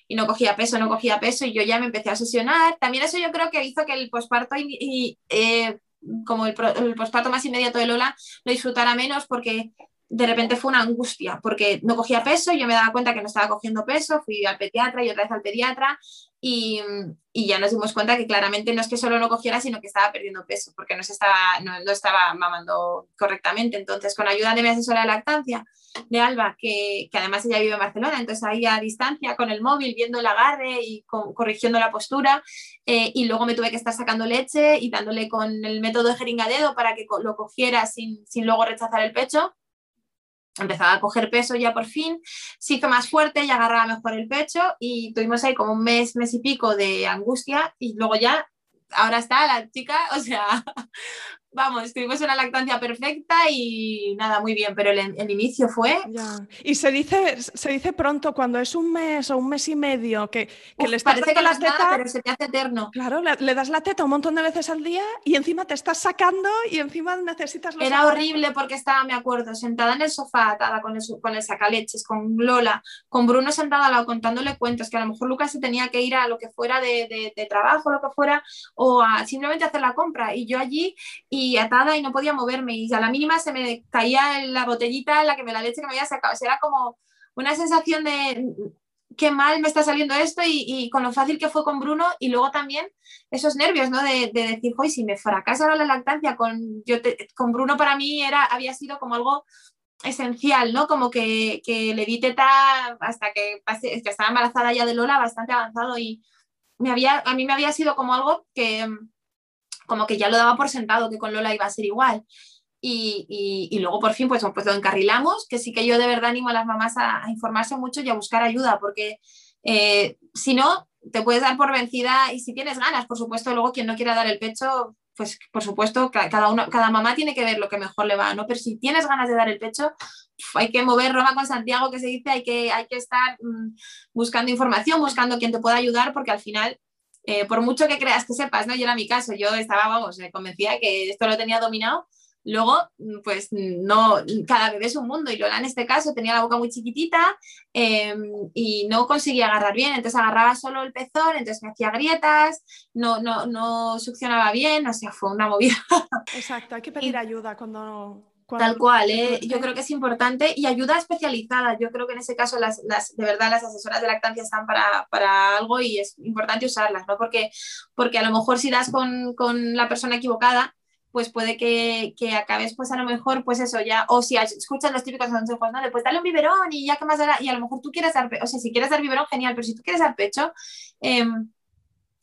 Y no cogía peso, no cogía peso, y yo ya me empecé a obsesionar. También eso yo creo que hizo que el posparto y, eh, como el, posparto más inmediato de Lola lo disfrutara menos porque de repente fue una angustia porque no cogía peso, yo me daba cuenta que no estaba cogiendo peso, fui al pediatra y otra vez al pediatra, y, ya nos dimos cuenta que claramente no es que solo no cogiera, sino que estaba perdiendo peso porque no, se estaba, no, estaba mamando correctamente. Entonces, con ayuda de mi asesora de lactancia, de Alba, que, además ella vive en Barcelona, entonces ahí a distancia con el móvil, viendo el agarre y corrigiendo la postura, eh, y luego me tuve que estar sacando leche y dándole con el método de jeringa dedo para que lo cogiera sin, sin luego rechazar el pecho empezaba a coger peso ya por fin, se hizo más fuerte y agarraba mejor el pecho y tuvimos ahí como un mes, mes y pico de angustia y luego ya, ahora está la chica, (laughs) o sea, vamos, tuvimos una lactancia perfecta y nada, muy bien, pero el, inicio fue... Y se dice, se dice pronto, cuando es un mes o un mes y medio, que, que le estás parece que la teta, pero se te hace eterno. Claro, le, das la teta un montón de veces al día y encima te estás sacando y encima necesitas los Era horrible porque estaba, me acuerdo, sentada en el sofá, atada con el, con el sacaleches, con Lola, con Bruno sentado al lado contándole cuentos, que a lo mejor Lucas se tenía que ir a lo que fuera de, de, de trabajo, lo que fuera, o a simplemente hacer la compra. Y yo allí y atada y no podía moverme y a la mínima se me caía la botellita en la que me la leche que me había sacado. era como una sensación de qué mal me está saliendo esto y, con lo fácil que fue con Bruno y luego también esos nervios, ¿no? De, decir, hoy si me fracasa la lactancia con, yo con Bruno para mí era, había sido como algo esencial, ¿no? Como que, que le di teta hasta que, que estaba embarazada ya de Lola, bastante avanzado y me había, a mí me había sido como algo que como que ya lo daba por sentado que con Lola iba a ser igual. Y, luego por fin pues, pues lo encarrilamos, que sí que yo de verdad animo a las mamás a, informarse mucho y a buscar ayuda, porque eh, si no, te puedes dar por vencida y si tienes ganas, por supuesto, luego quien no quiera dar el pecho, pues por supuesto, cada, uno, cada mamá tiene que ver lo que mejor le va, ¿no? Pero si tienes ganas de dar el pecho, hay que mover Roma con Santiago, que se dice, hay que, hay que estar mm, buscando información, buscando quien te pueda ayudar, porque al final eh, por mucho que creas que sepas, ¿no? Yo era mi caso, yo estaba, vamos, me convencía que esto lo tenía dominado, luego, mm, pues no, cada bebé es un mundo y Lola en este caso tenía la boca muy chiquitita em, y no conseguía agarrar bien, entonces agarraba solo el pezón, entonces me hacía grietas, no, no, no succionaba bien, o sea, fue una movida. Exacto, hay que (laughs) pedir ayuda cuando Tal cual, ¿eh? yo creo que es importante y ayuda especializada. Yo creo que en ese caso las, de verdad las asesoras de lactancia están para, algo y es importante usarlas, ¿no? Porque, porque a lo mejor si das con, la persona equivocada, pues puede que, acabes pues a lo mejor pues eso ya, o si escuchas los típicos consejos, ¿no? pues dale un biberón y ya que más dará, y a lo mejor tú quieres dar, o sea, si quieres dar biberón, genial, pero si tú quieres dar pecho, em,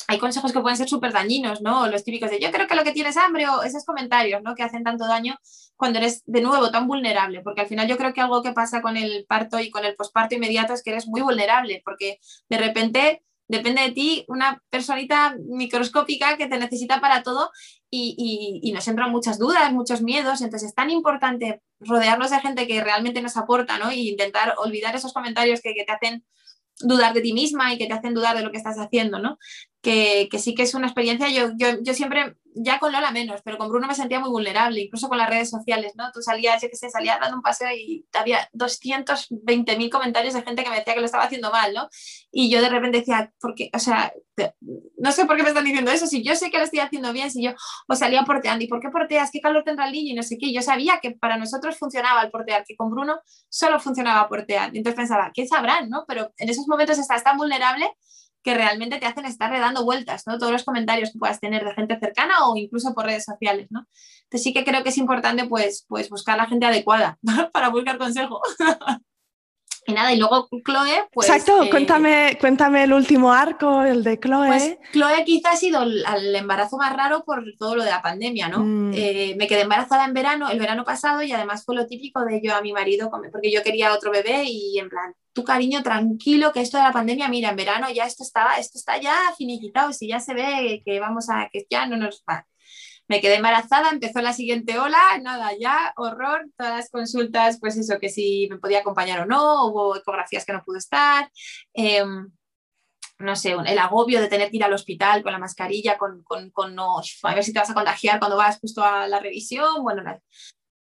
hay consejos que pueden ser súper dañinos, ¿no? Los típicos de yo creo que lo que tienes hambre o esos comentarios, ¿no? Que hacen tanto daño cuando eres de nuevo tan vulnerable, porque al final yo creo que algo que pasa con el parto y con el posparto inmediato es que eres muy vulnerable, porque de repente depende de ti una personita microscópica que te necesita para todo y, nos entran muchas dudas, muchos miedos, entonces es tan importante rodearnos de gente que realmente nos aporta, ¿no? Y intentar olvidar esos comentarios que, que te hacen dudar de ti misma y que te hacen dudar de lo que estás haciendo, ¿no? Que, que sí que es una experiencia, yo, yo, yo siempre ya con Lola menos, pero con Bruno me sentía muy vulnerable, incluso con las redes sociales, ¿no? Tú salías, yo que sé, salías dando un paseo y había 220.000 comentarios de gente que me decía que lo estaba haciendo mal, ¿no? Y yo de repente decía, porque, o sea, no sé por qué me están diciendo eso, si yo sé que lo estoy haciendo bien, si yo o salía porteando, ¿y por qué porteas? ¿Qué calor tendrá el niño? Y no sé qué, yo sabía que para nosotros funcionaba el portear, que con Bruno solo funcionaba portear. Entonces pensaba, ¿qué sabrán, no? Pero en esos momentos estás tan vulnerable que realmente te hacen estar redando vueltas, ¿no? Todos los comentarios que puedas tener de gente cercana o incluso por redes sociales, ¿no? Entonces sí que creo que es importante pues, pues buscar la gente adecuada (laughs) para buscar consejo. (laughs) Y nada, y luego Chloe, pues... Exacto, eh, cuéntame, cuéntame el último arco, el de Chloe. Pues Chloe quizás ha sido el, embarazo más raro por todo lo de la pandemia, ¿no? Mm. Eh, me quedé embarazada en verano, el verano pasado, y además fue lo típico de yo a mi marido, porque yo quería otro bebé y en plan, tu cariño, tranquilo, que esto de la pandemia, mira, en verano ya esto estaba, esto está ya finiquitado, si ya se ve que vamos a, que ya no nos va me quedé embarazada, empezó la siguiente ola, nada, ya, horror, todas las consultas, pues eso, que si me podía acompañar o no, hubo ecografías que no pude estar. Em, no sé, el agobio de tener que ir al hospital con la mascarilla, con, con, no, a ver si te vas a contagiar cuando vas justo a la revisión, bueno,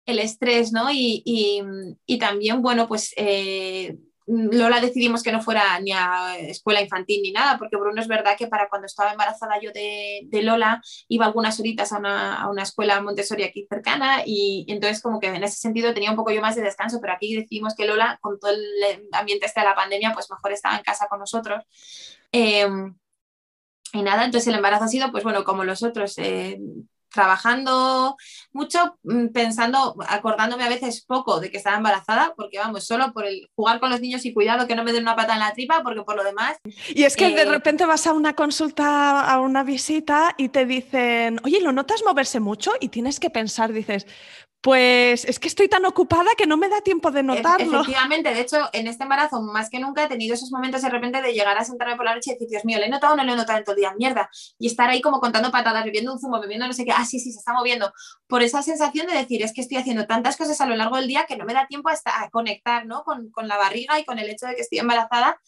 el estrés, ¿no? Y, y, y también, bueno, pues eh, Lola decidimos que no fuera ni a escuela infantil ni nada, porque Bruno es verdad que para cuando estaba embarazada yo de, Lola iba algunas horitas a una, escuela Montessori aquí cercana y, entonces como que en ese sentido tenía un poco yo más de descanso, pero aquí decidimos que Lola con todo el ambiente este de la pandemia pues mejor estaba en casa con nosotros. Em, y nada, entonces el embarazo ha sido, pues bueno, como los otros, eh, trabajando mucho, mm, pensando, acordándome a veces poco de que estaba embarazada, porque vamos, solo por el jugar con los niños y cuidado que no me den una pata en la tripa, porque por lo demás... Y es que de eh, repente vas a una consulta, a una visita y te dicen, oye, ¿lo notas moverse mucho? Y tienes que pensar, dices, pues es que estoy tan ocupada que no me da tiempo de notarlo. Efectivamente, de hecho, en este embarazo más que nunca he tenido esos momentos de repente de llegar a sentarme por la noche y decir, Dios mío, ¿le he notado o no le he notado en todo el día? Mierda. Y estar ahí como contando patadas, bebiendo un zumo, bebiendo no sé qué, ah, sí, sí, se está moviendo. Por esa sensación de decir, es que estoy haciendo tantas cosas a lo largo del día que no me da tiempo a, conectar ¿no? con, con la barriga y con el hecho de que estoy embarazada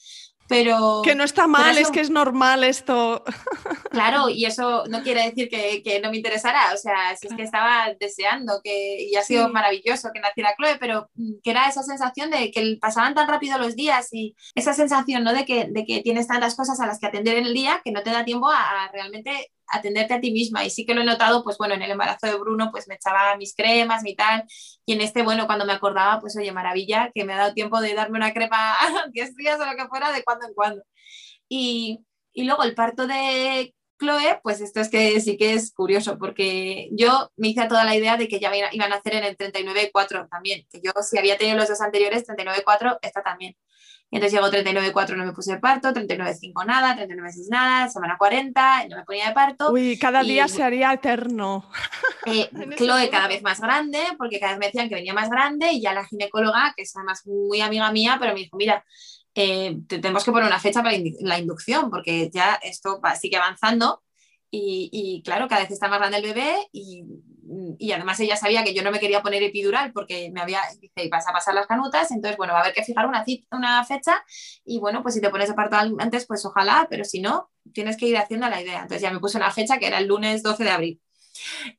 pero... Que no está mal, es que es normal esto. (laughs) Claro, y eso no quiere decir que, no me interesara, o sea, si es que estaba deseando que, y ha sido maravilloso que naciera Chloe, pero mm, que era esa sensación de que pasaban tan rápido los días y esa sensación, ¿no? De que, de que tienes tantas cosas a las que atender en el día que no te da tiempo a realmente atenderte a ti misma. Y sí que lo he notado, pues bueno, en el embarazo de Bruno, pues me echaba mis cremas, mi tal. Y en este, bueno, cuando me acordaba, pues oye, maravilla, que me ha dado tiempo de darme una crema (laughs) 10 días o lo que fuera, de cuando en cuando. Y, y luego el parto de Chloe, pues esto es que sí que es curioso, porque yo me hice toda la idea de que ya iban a hacer en el 39.4 también, que yo si había tenido los dos anteriores, 39.4, esta también. Entonces llegó 39.4, no me puse de parto, 39.5 nada, 39.6 nada, semana 40, no me ponía de parto. Uy, cada día se haría eterno. Eh, (laughs) Chloe cada vez más grande, porque cada vez me decían que venía más grande y ya la ginecóloga, que es además muy amiga mía, pero me dijo, mira, eh, tenemos que poner una fecha para la inducción, porque ya esto sigue avanzando y, y, claro, cada vez está más grande el bebé y y además ella sabía que yo no me quería poner epidural porque me había, dice, vas a pasar las canutas, entonces, bueno, va a haber que fijar una, una fecha y bueno, pues si te pones parto antes, pues ojalá, pero si no, tienes que ir haciendo la idea. Entonces ya me puse una fecha que era el lunes 12 de abril.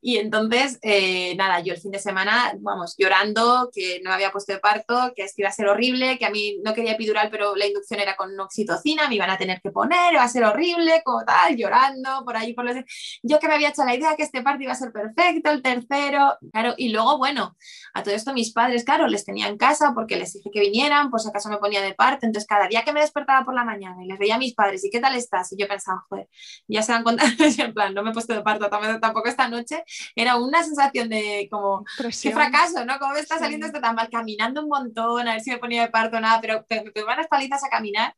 Y entonces, eh, nada, yo el fin de semana, vamos, llorando, que no me había puesto de parto, que es que iba a ser horrible, que a mí no quería epidural, pero la inducción era con oxitocina, me iban a tener que poner, iba a ser horrible, como tal, llorando por ahí, por los... Yo que me había hecho la idea que este parto iba a ser perfecto, el tercero, claro, y luego, bueno, a todo esto mis padres, claro, les tenía en casa porque les dije que vinieran, si acaso me ponía de parto, entonces cada día que me despertaba por la mañana y les veía a mis padres, ¿y qué tal estás? Y yo pensaba, joder, ya se dan cuenta, (laughs) en plan, no me he puesto de parto, tampoco esta noche, era una sensación de como, qué fracaso, ¿no? ¿Cómo me está saliendo esto tan mal? Caminando un montón, a ver si me ponía de parto, nada, pero me pegaban las palizas a caminar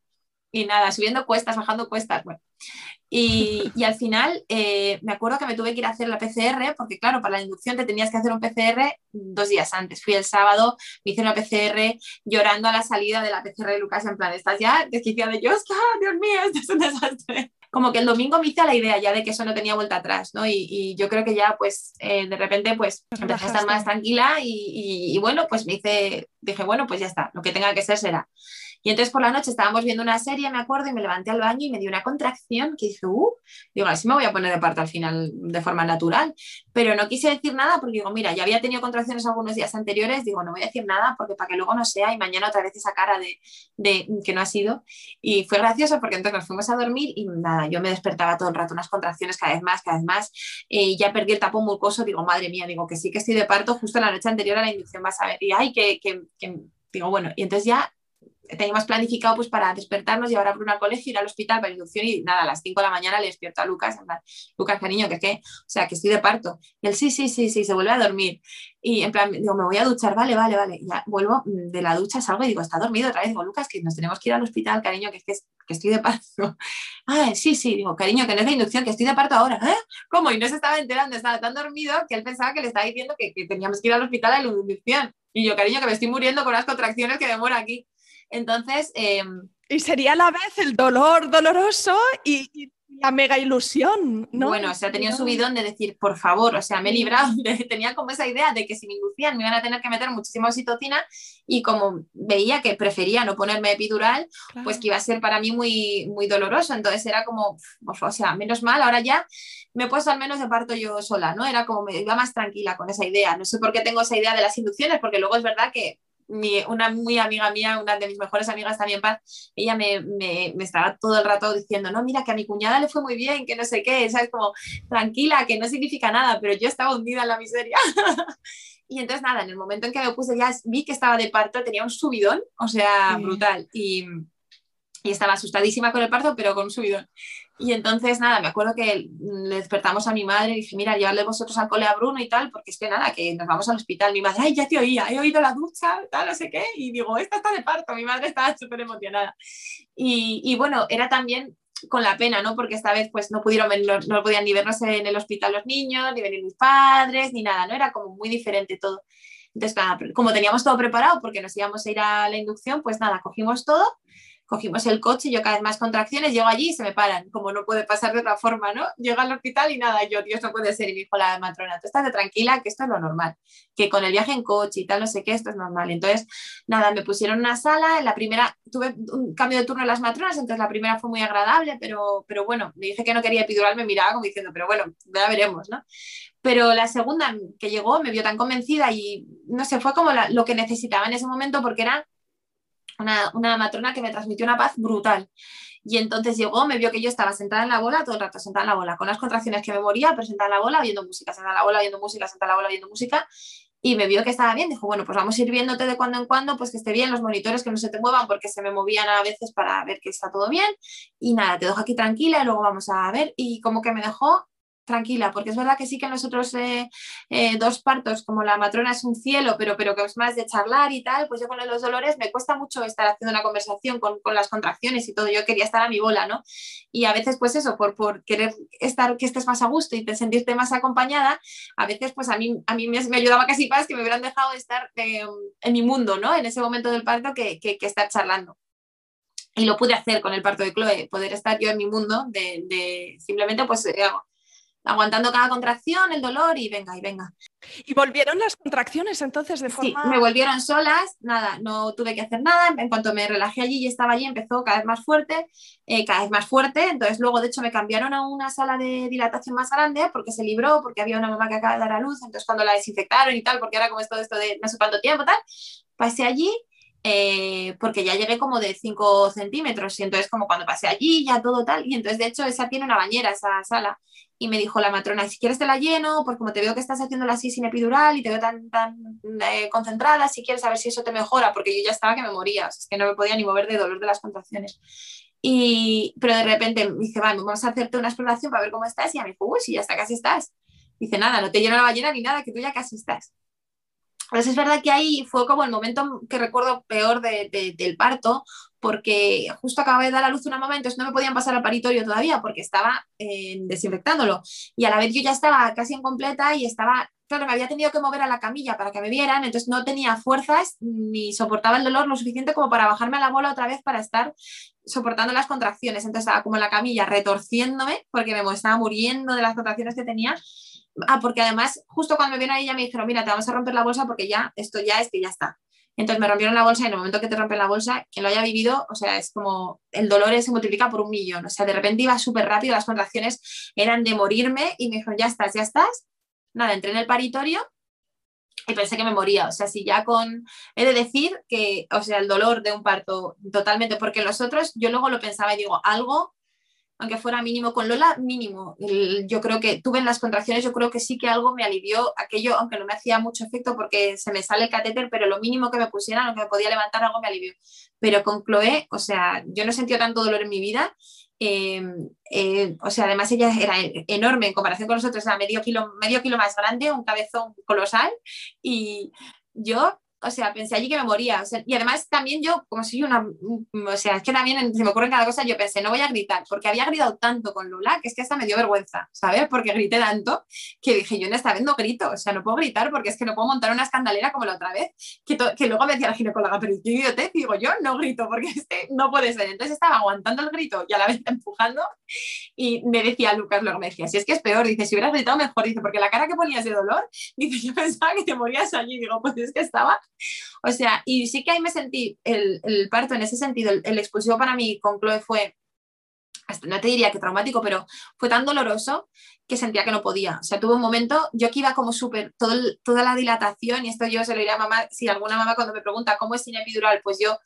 y nada, subiendo cuestas, bajando cuestas, bueno. Y, y al final eh, me acuerdo que me tuve que ir a hacer la PCR, porque claro, para la inducción te tenías que hacer un PCR dos días antes. Fui el sábado, me hice una PCR llorando a la salida de la PCR de Lucas, en plan, estás ya desquiciada de yo, ¡Ah, Dios mío, esto es un desastre como que el domingo me hice la idea ya de que eso no tenía vuelta atrás, ¿no? Y, yo creo que ya, pues, eh, de repente, pues, empecé a estar más tranquila y, y, bueno, pues me hice, dije, bueno, pues ya está, lo que tenga que ser será. Y entonces por la noche estábamos viendo una serie, me acuerdo, y me levanté al baño y me dio una contracción que dije, uh, digo, así me voy a poner de parto al final de forma natural. Pero no quise decir nada porque digo, mira, ya había tenido contracciones algunos días anteriores, digo, no voy a decir nada porque para que luego no sea y mañana otra vez esa cara de, de que no ha sido. Y fue gracioso porque entonces nos fuimos a dormir y nada, yo me despertaba todo el rato, unas contracciones cada vez más, cada vez más. y ya perdí el tapón mucoso, digo, madre mía, digo, que sí que estoy de parto justo la noche anterior a la inducción, vas a ver. Y ay, que digo, bueno, y entonces ya teníamos planificado pues para despertarnos, llevar a Bruno al colegio, ir al hospital para inducción y nada, a las 5 de la mañana le despierto a Lucas, Lucas, cariño, que es que, o sea, que estoy de parto. Y él, sí, sí, sí, sí, se vuelve a dormir. Y en plan, digo, me voy a duchar, vale, vale, vale. ya vuelvo de la ducha, salgo y digo, está dormido otra vez. Digo, Lucas, que nos tenemos que ir al hospital, cariño, que es que, que estoy de parto. (laughs) Ah, sí, sí, digo, cariño, que no es de inducción, que estoy de parto ahora. ¿Eh? ¿Cómo? Y no se estaba enterando, estaba tan dormido que él pensaba que le estaba diciendo que, que teníamos que ir al hospital a la inducción. Y yo, cariño, que me estoy muriendo con las contracciones que demora aquí. Entonces... Em, y sería a la vez el dolor doloroso y, la mega ilusión, ¿no? Bueno, o sea, tenía un subidón de decir, por favor, o sea, me he librado, (laughs) tenía como esa idea de que si me inducían me iban a tener que meter muchísima oxitocina y como veía que prefería no ponerme epidural, pues que iba a ser para mí muy, muy doloroso, entonces era como, o sea, menos mal, ahora ya me he puesto al menos de parto yo sola, ¿no? Era como, me iba más tranquila con esa idea, no sé por qué tengo esa idea de las inducciones, porque luego es verdad que una muy amiga mía, una de mis mejores amigas también, Paz, ella me, me, me, estaba todo el rato diciendo, no, mira, que a mi cuñada le fue muy bien, que no sé qué, ¿sabes? Como, tranquila, que no significa nada, pero yo estaba hundida en la miseria. (laughs) y entonces, nada, en el momento en que me puse ya, vi que estaba de parto, tenía un subidón, o sea, brutal. Y, y estaba asustadísima con el parto, pero con un subidón. Y entonces, nada, me acuerdo que le despertamos a mi madre y dije, mira, llevarle vosotros al cole a Bruno y tal, porque es que nada, que nos vamos al hospital. Mi madre, ay, ya te oía, he oído la ducha, tal, no sé qué. Y digo, esta está de parto. Mi madre estaba súper emocionada. Y, y, bueno, era también con la pena, ¿no? Porque esta vez pues no pudieron no, no podían ni vernos en el hospital los niños, ni venir mis padres, ni nada, ¿no? Era como muy diferente todo. Entonces, nada, como teníamos todo preparado porque nos íbamos a ir a la inducción, pues nada, cogimos todo cogimos el coche, yo cada vez más contracciones, llego allí y se me paran, como no puede pasar de otra forma, ¿no? Llego al hospital y nada, yo, Dios, no puede ser. Y me dijo la matrona, tú estás tranquila, que esto es lo normal, que con el viaje en coche y tal, no sé qué, esto es normal. Entonces, nada, me pusieron una sala, en la primera tuve un cambio de turno en las matronas, entonces la primera fue muy agradable, pero, pero bueno, me dije que no quería epidural, me miraba como diciendo, pero bueno, ya veremos, ¿no? Pero la segunda que llegó me vio tan convencida y no sé, fue como lo que necesitaba en ese momento porque era una, matrona que me transmitió una paz brutal. Y entonces llegó, me vio que yo estaba sentada en la bola, todo el rato sentada en la bola, con las contracciones que me moría, pero sentada en la bola, viendo música, sentada en la bola, viendo música, sentada en la bola, viendo música. Y me vio que estaba bien, dijo, bueno, pues vamos a ir viéndote de cuando en cuando, pues que esté bien, los monitores que no se te muevan, porque se me movían a veces para ver que está todo bien. Y nada, te dejo aquí tranquila y luego vamos a ver. Y como que me dejó tranquila, porque es verdad que sí que nosotros eh, eh, dos partos, como la matrona es un cielo, pero, pero que es más de charlar y tal, pues yo con los dolores me cuesta mucho estar haciendo una conversación con, con, las contracciones y todo, yo quería estar a mi bola, ¿no? Y a veces pues eso, por, por querer estar, que estés más a gusto y te sentirte más acompañada, a veces pues a mí, a mí me, me ayudaba casi más que me hubieran dejado de estar eh, en mi mundo, ¿no? En ese momento del parto que, que, que estar charlando y lo pude hacer con el parto de Chloe, poder estar yo en mi mundo de, de simplemente pues aguantando cada contracción, el dolor y venga, y venga. ¿Y volvieron las contracciones entonces de forma...? Sí, me volvieron solas, nada, no tuve que hacer nada, en cuanto me relajé allí y estaba allí empezó cada vez más fuerte, eh, cada vez más fuerte, entonces luego de hecho me cambiaron a una sala de dilatación más grande porque se libró, porque había una mamá que acaba de dar a luz, entonces cuando la desinfectaron y tal, porque era como esto, esto de no sé cuánto tiempo, tal, pasé allí eh, porque ya llegué como de 5 centímetros y entonces como cuando pasé allí ya todo tal y entonces de hecho esa tiene una bañera esa sala y me dijo la matrona si quieres te la lleno porque como te veo que estás haciéndola así sin epidural y te veo tan, tan eh, concentrada si quieres saber si eso te mejora porque yo ya estaba que me moría es que no me podía ni mover de dolor de las contracciones. Y pero de repente me dice vale vamos a hacerte una exploración para ver cómo estás y ya me dijo uy si ya está casi estás dice nada no te lleno la bañera ni nada que tú ya casi estás entonces es verdad que ahí fue como el momento que recuerdo peor del parto, porque justo acababa de dar a luz una mamá, entonces no me podían pasar al paritorio todavía porque estaba eh, desinfectándolo. Y a la vez yo ya estaba casi en completa y estaba, claro, me había tenido que mover a la camilla para que me vieran, entonces no tenía fuerzas ni soportaba el dolor lo suficiente como para bajarme a la bola otra vez para estar soportando las contracciones. Entonces estaba como en la camilla retorciéndome porque me estaba muriendo de las contracciones que tenía Ah, porque además, justo cuando me vino ahí, ya me dijeron, mira, te vamos a romper la bolsa porque ya, esto ya es que ya está. Entonces me rompieron la bolsa y en el momento que te rompen la bolsa, quien lo haya vivido, o sea, es como el dolor se multiplica por un millón. O sea, de repente iba súper rápido, las contracciones eran de morirme y me dijeron, ya estás, ya estás. Nada, entré en el paritorio y pensé que me moría. O sea, si ya con. He de decir que, o sea, el dolor de un parto totalmente, porque los otros, yo luego lo pensaba y digo, algo aunque fuera mínimo, con Lola mínimo. yo creo que tuve en las contracciones, yo creo que sí que algo me alivió aquello, aunque no me hacía mucho efecto porque se me sale el catéter, pero lo mínimo que me pusieran, aunque me podía levantar, algo me alivió. Pero con Chloe, o sea, yo no he sentido tanto dolor en mi vida. Em, eh, o sea, además ella era enorme en comparación con nosotros, era medio kilo, medio kilo más grande, un cabezón colosal. Y yo o sea, pensé allí que me moría. y además también yo, como soy una, o sea, es que también se me ocurre cada cosa, yo pensé, no voy a gritar, porque había gritado tanto con Lula, que es que hasta me dio vergüenza, ¿sabes? Porque grité tanto, que dije, yo en esta vez no grito, o sea, no puedo gritar porque es que no puedo montar una escandalera como la otra vez, que, que luego me decía la ginecóloga, pero qué idiotez, digo, yo no grito porque este no puede ser. Entonces estaba aguantando el grito y a la vez (laughs) empujando y me decía Lucas, luego me decía, si es que es peor, dice, si hubieras gritado mejor, dice, porque la cara que ponías de dolor, (laughs) dice, yo pensaba que te morías allí, digo, pues es que estaba o sea, y sí que ahí me sentí el, el parto en ese sentido, el, el, expulsivo para mí con Chloe fue, no te diría que traumático, pero fue tan doloroso que sentía que no podía. O sea, tuve un momento, yo que iba como súper, toda la dilatación, y esto yo se lo diré a mamá, si alguna mamá cuando me pregunta cómo es sin epidural, pues yo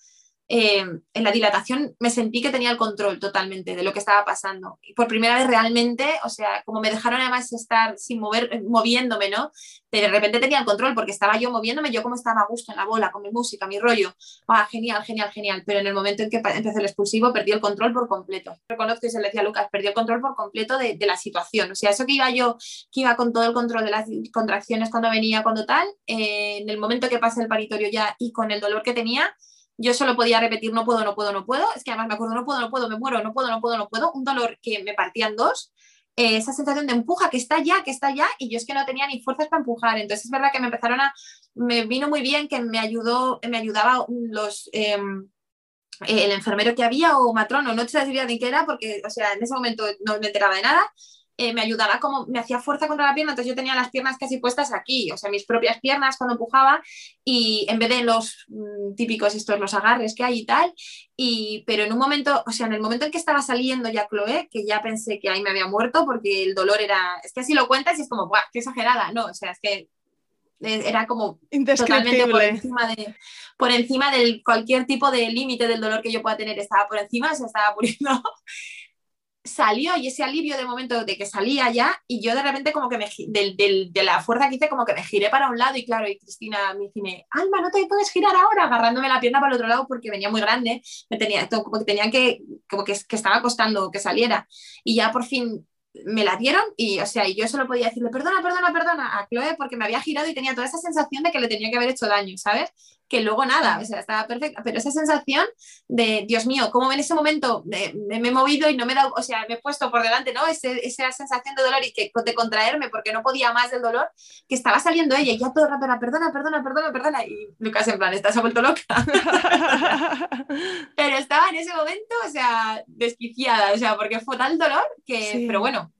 eh, en la dilatación me sentí que tenía el control totalmente de lo que estaba pasando. Y por primera vez realmente, o sea, como me dejaron además estar sin mover, moviéndome, ¿no? De repente tenía el control porque estaba yo moviéndome, yo como estaba a gusto en la bola, con mi música, mi rollo. Ah, genial, genial, genial. Pero en el momento en que empecé el expulsivo, perdí el control por completo. Reconozco y se le decía Lucas, perdí el control por completo de, la situación. O sea, eso que iba yo, que iba con todo el control de las contracciones cuando venía, cuando tal, eh, en el momento que pasé el paritorio ya y con el dolor que tenía, yo solo podía repetir no puedo, no puedo, no puedo. Es que además me acuerdo, no puedo, no puedo, me muero, no puedo, no puedo, no puedo. Un dolor que me partía en dos. Eh, esa sensación de empuja, que está ya, que está ya, y yo es que no tenía ni fuerzas para empujar. Entonces es verdad que me empezaron a, me vino muy bien que me ayudó, me ayudaba los, em, el enfermero que había o matrono, no te sabía ni qué era porque, o sea, en ese momento no me enteraba de nada, eh, me ayudaba como, me hacía fuerza contra la pierna, entonces yo tenía las piernas casi puestas aquí, o sea, mis propias piernas cuando empujaba y en vez de los mm, típicos estos, los agarres que hay y tal, y, pero en un momento, o sea, en el momento en que estaba saliendo ya Chloe, que ya pensé que ahí me había muerto porque el dolor era, es que así lo cuentas y es como, ¡buah, qué exagerada! No, o sea, es que era como totalmente por encima de por encima del cualquier tipo de límite del dolor que yo pueda tener estaba por encima se estaba muriendo (laughs) salió y ese alivio de momento de que salía ya y yo de repente como que me de la fuerza que hice como que me giré para un lado y claro y Cristina me dice Alma no te puedes girar ahora agarrándome la pierna para el otro lado porque venía muy grande me tenía como que tenía que como que, que estaba costando que saliera y ya por fin me la dieron y, o sea, yo solo podía decirle, perdona, perdona, perdona a Chloe porque me había girado y tenía toda esa sensación de que le tenía que haber hecho daño, ¿sabes? Que luego nada, o sea, estaba perfecta, pero esa sensación de, Dios mío, cómo en ese momento me, he movido y no me he dado, o sea, me he puesto por delante, ¿no? esa sensación de dolor y que, de contraerme porque no podía más del dolor, que estaba saliendo ella y ya todo el rato era, perdona, perdona, perdona, perdona, y Lucas en plan, estás vuelto loca. (laughs) pero estaba en ese momento, o sea, desquiciada, o sea, porque fue tal dolor que, pero bueno,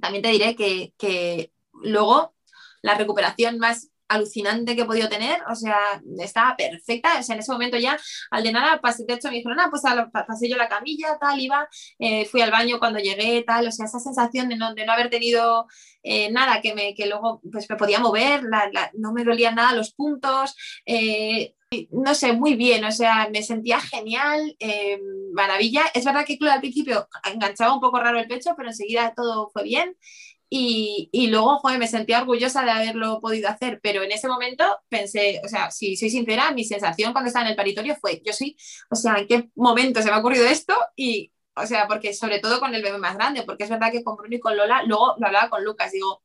también te diré que, luego la recuperación más alucinante que he podido tener, o sea, estaba perfecta, o sea, en ese momento ya, al de nada, pasé, de hecho me dijeron, nada, pues pasé yo la camilla, tal, iba, eh, fui al baño cuando llegué, tal, o sea, esa sensación de no, de no haber tenido eh, nada, que, me, que luego pues me podía mover, no me dolían nada los puntos, eh, no sé, muy bien, o sea, me sentía genial, maravilla. Es verdad que al principio enganchaba un poco raro el pecho, pero enseguida todo fue bien. Y, luego, joder, me sentía orgullosa de haberlo podido hacer, pero en ese momento pensé, o sea, si soy sincera, mi sensación cuando estaba en el paritorio fue, yo sí, o sea, ¿en qué momento se me ha ocurrido esto? Y, o sea, porque sobre todo con el bebé más grande, porque es verdad que con Bruno y con Lola, luego lo hablaba con Lucas, digo,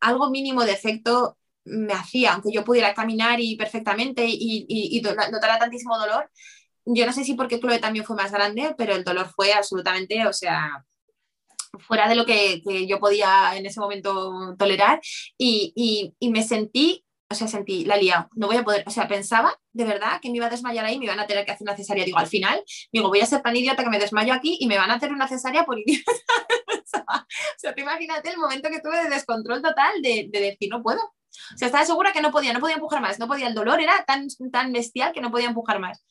algo mínimo de efecto me hacía, aunque yo pudiera caminar y perfectamente y, y, y notara tantísimo dolor, yo no sé si porque Chloe también fue más grande, pero el dolor fue absolutamente, o sea, fuera de lo que, que yo podía en ese momento tolerar y, y, me sentí, o sea, sentí la no voy a poder, o sea, pensaba de verdad que me iba a desmayar ahí, me iban a tener que hacer una cesárea. Digo, al final, digo, voy a ser tan idiota que me desmayo aquí y me van a hacer una cesárea por idiota. (laughs) o sea, te imagínate el momento que tuve de descontrol total de, de decir, no puedo, o sea, estaba segura que no podía, no podía empujar más, no podía, el dolor era tan, tan bestial que no podía empujar más.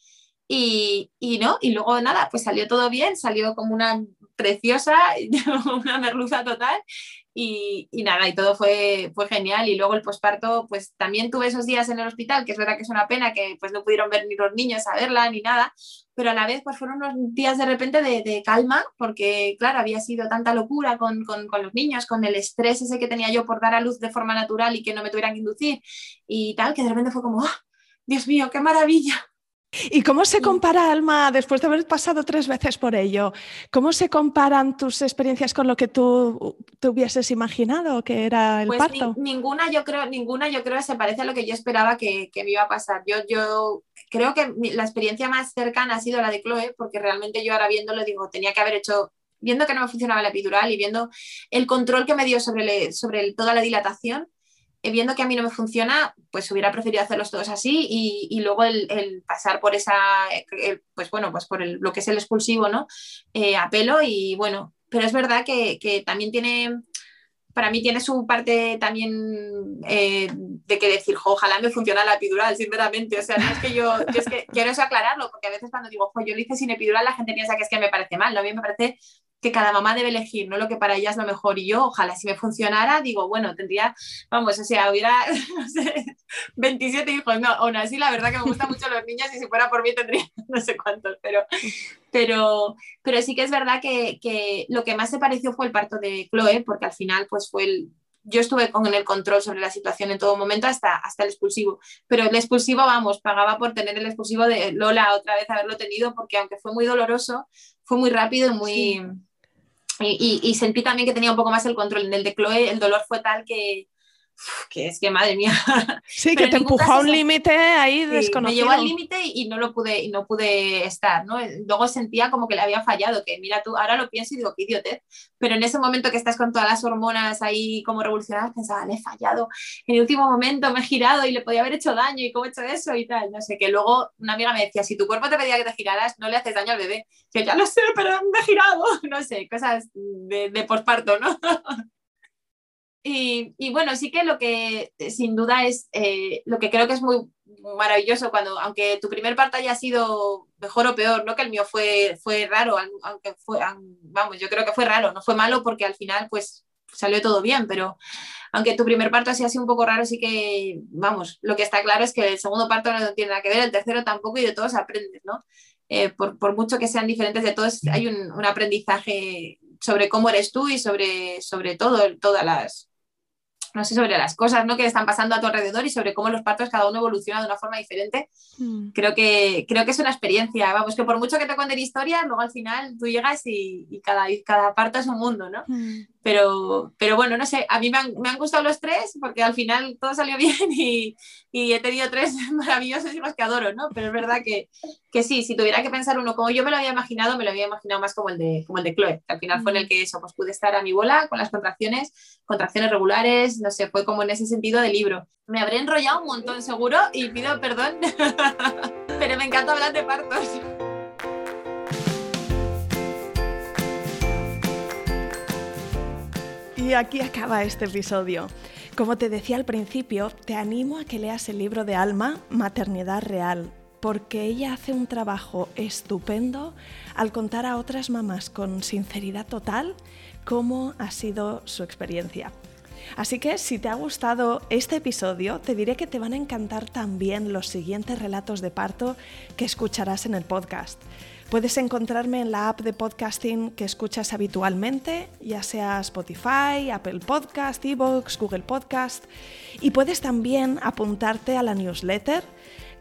Y, y no, y luego nada, pues salió todo bien, salió como una preciosa, (laughs) una merluza total. Y, nada, y todo fue, fue genial. Y luego el posparto, pues también tuve esos días en el hospital, que es verdad que es una pena que pues no pudieron ver ni los niños a verla ni nada, pero a la vez pues fueron unos días de repente de, calma, porque claro, había sido tanta locura con, con, con, los niños, con el estrés ese que tenía yo por dar a luz de forma natural y que no me tuvieran que inducir y tal, que de repente fue como, ¡ah! Dios mío, qué maravilla. ¿Y cómo se compara, Alma, después de haber pasado tres veces por ello? ¿Cómo se comparan tus experiencias con lo que tú te hubieses imaginado que era el pues parto? ninguna, yo creo, ninguna, yo creo, se parece a lo que yo esperaba que, que me iba a pasar. Yo, yo creo que la experiencia más cercana ha sido la de Chloe, porque realmente yo ahora viéndolo digo, tenía que haber hecho, viendo que no me funcionaba la epidural y viendo el control que me dio sobre, sobre toda la dilatación, viendo que a mí no me funciona, pues hubiera preferido hacerlos todos así y, luego el, pasar por esa, pues bueno, pues por lo que es el expulsivo, ¿no? Eh, a pelo y bueno, pero es verdad que, también tiene, para mí tiene su parte también eh, de que decir, ojalá me funciona la epidural, sinceramente. O sea, no es que yo, yo es que quiero eso aclararlo, porque a veces cuando digo, jo, yo lo hice sin epidural, la gente piensa que es que me parece mal. ¿no? A mí me parece que cada mamá debe elegir, ¿no? Lo que para ella es lo mejor. Y yo, ojalá si me funcionara, digo, bueno, tendría, vamos, o sea, hubiera, (laughs) no sé, 27 hijos. No, aún así, la verdad que me gustan mucho los niños y si fuera por mí tendría (laughs) no sé cuántos, pero, pero, pero sí que es verdad que, que lo que más se pareció fue el parto de Chloe, porque al final, pues fue el, yo estuve con el control sobre la situación en todo momento hasta, hasta el expulsivo, pero el expulsivo, vamos, pagaba por tener el expulsivo de Lola otra vez haberlo tenido, porque aunque fue muy doloroso, fue muy rápido y muy... Y, sentí también que tenía un poco más el control. En el de Chloe el dolor fue tal que, que es que madre mía. (laughs) Sí, que te empujó a un límite ahí desconocido. Me llevó al límite y no lo pude, y no pude estar, ¿no? Luego sentía como que le había fallado, que mira tú, ahora lo pienso y digo, qué idiotez. Pero en ese momento que estás con todas las hormonas ahí como revolucionadas, pensaba, le he fallado. En el último momento me he girado y le podía haber hecho daño y cómo he hecho eso y tal. No sé, que luego una amiga me decía, si tu cuerpo te pedía que te giraras, no le haces daño al bebé. Que ya lo sé, pero me he girado. (laughs) No sé, cosas de, de posparto, ¿no? (laughs) Y, bueno, sí que lo que eh, sin duda es eh, lo que creo que es muy maravilloso cuando, aunque tu primer parto haya sido mejor o peor, no que el mío fue, fue raro, aunque fue, vamos, yo creo que fue raro, no fue malo porque al final pues salió todo bien, pero aunque tu primer parto así ha sido un poco raro, sí que, vamos, lo que está claro es que el segundo parto no tiene nada que ver, el tercero tampoco y de todos aprendes, ¿no? Eh, por, por, mucho que sean diferentes de todos, hay un, un aprendizaje sobre cómo eres tú y sobre, sobre todo, todas las, no sé, sobre las cosas ¿no? que están pasando a tu alrededor y sobre cómo los partos cada uno evoluciona de una forma diferente. Mm. Creo, que, creo que es una experiencia, vamos, que por mucho que te cuenten historias, luego al final tú llegas y, y cada, cada parto es un mundo, ¿no? Mm. Pero, pero bueno, no sé, a mí me han, me han, gustado los tres porque al final todo salió (laughs) bien y, y, he tenido tres (laughs) maravillosos hijos que adoro, ¿no? Pero es verdad que, que, sí, si tuviera que pensar uno como yo me lo había imaginado, me lo había imaginado más como el de, como el de Chloe, que al final fue en el que eso, pues pude estar a mi bola con las contracciones, contracciones regulares, no sé, fue como en ese sentido de libro. Me habré enrollado un montón seguro y pido perdón, (laughs) pero me encanta hablar de partos. Y aquí acaba este episodio. Como te decía al principio, te animo a que leas el libro de Alma, Maternidad Real, porque ella hace un trabajo estupendo al contar a otras mamás con sinceridad total cómo ha sido su experiencia. Así que si te ha gustado este episodio, te diré que te van a encantar también los siguientes relatos de parto que escucharás en el podcast. Puedes encontrarme en la app de podcasting que escuchas habitualmente, ya sea Spotify, Apple Podcast, Evox, Google Podcast. Y puedes también apuntarte a la newsletter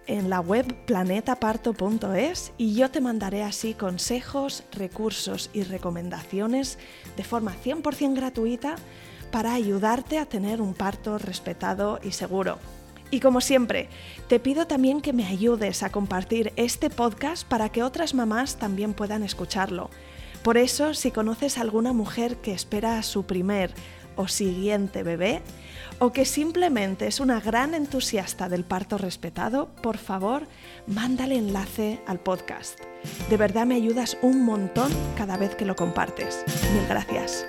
en la web planetaparto.es y yo te mandaré así consejos, recursos y recomendaciones de forma 100% gratuita para ayudarte a tener un parto respetado y seguro. Y como siempre, te pido también que me ayudes a compartir este podcast para que otras mamás también puedan escucharlo. Por eso, si conoces a alguna mujer que espera a su primer o siguiente bebé, o que simplemente es una gran entusiasta del parto respetado, por favor, mándale enlace al podcast. De verdad me ayudas un montón cada vez que lo compartes. Mil gracias.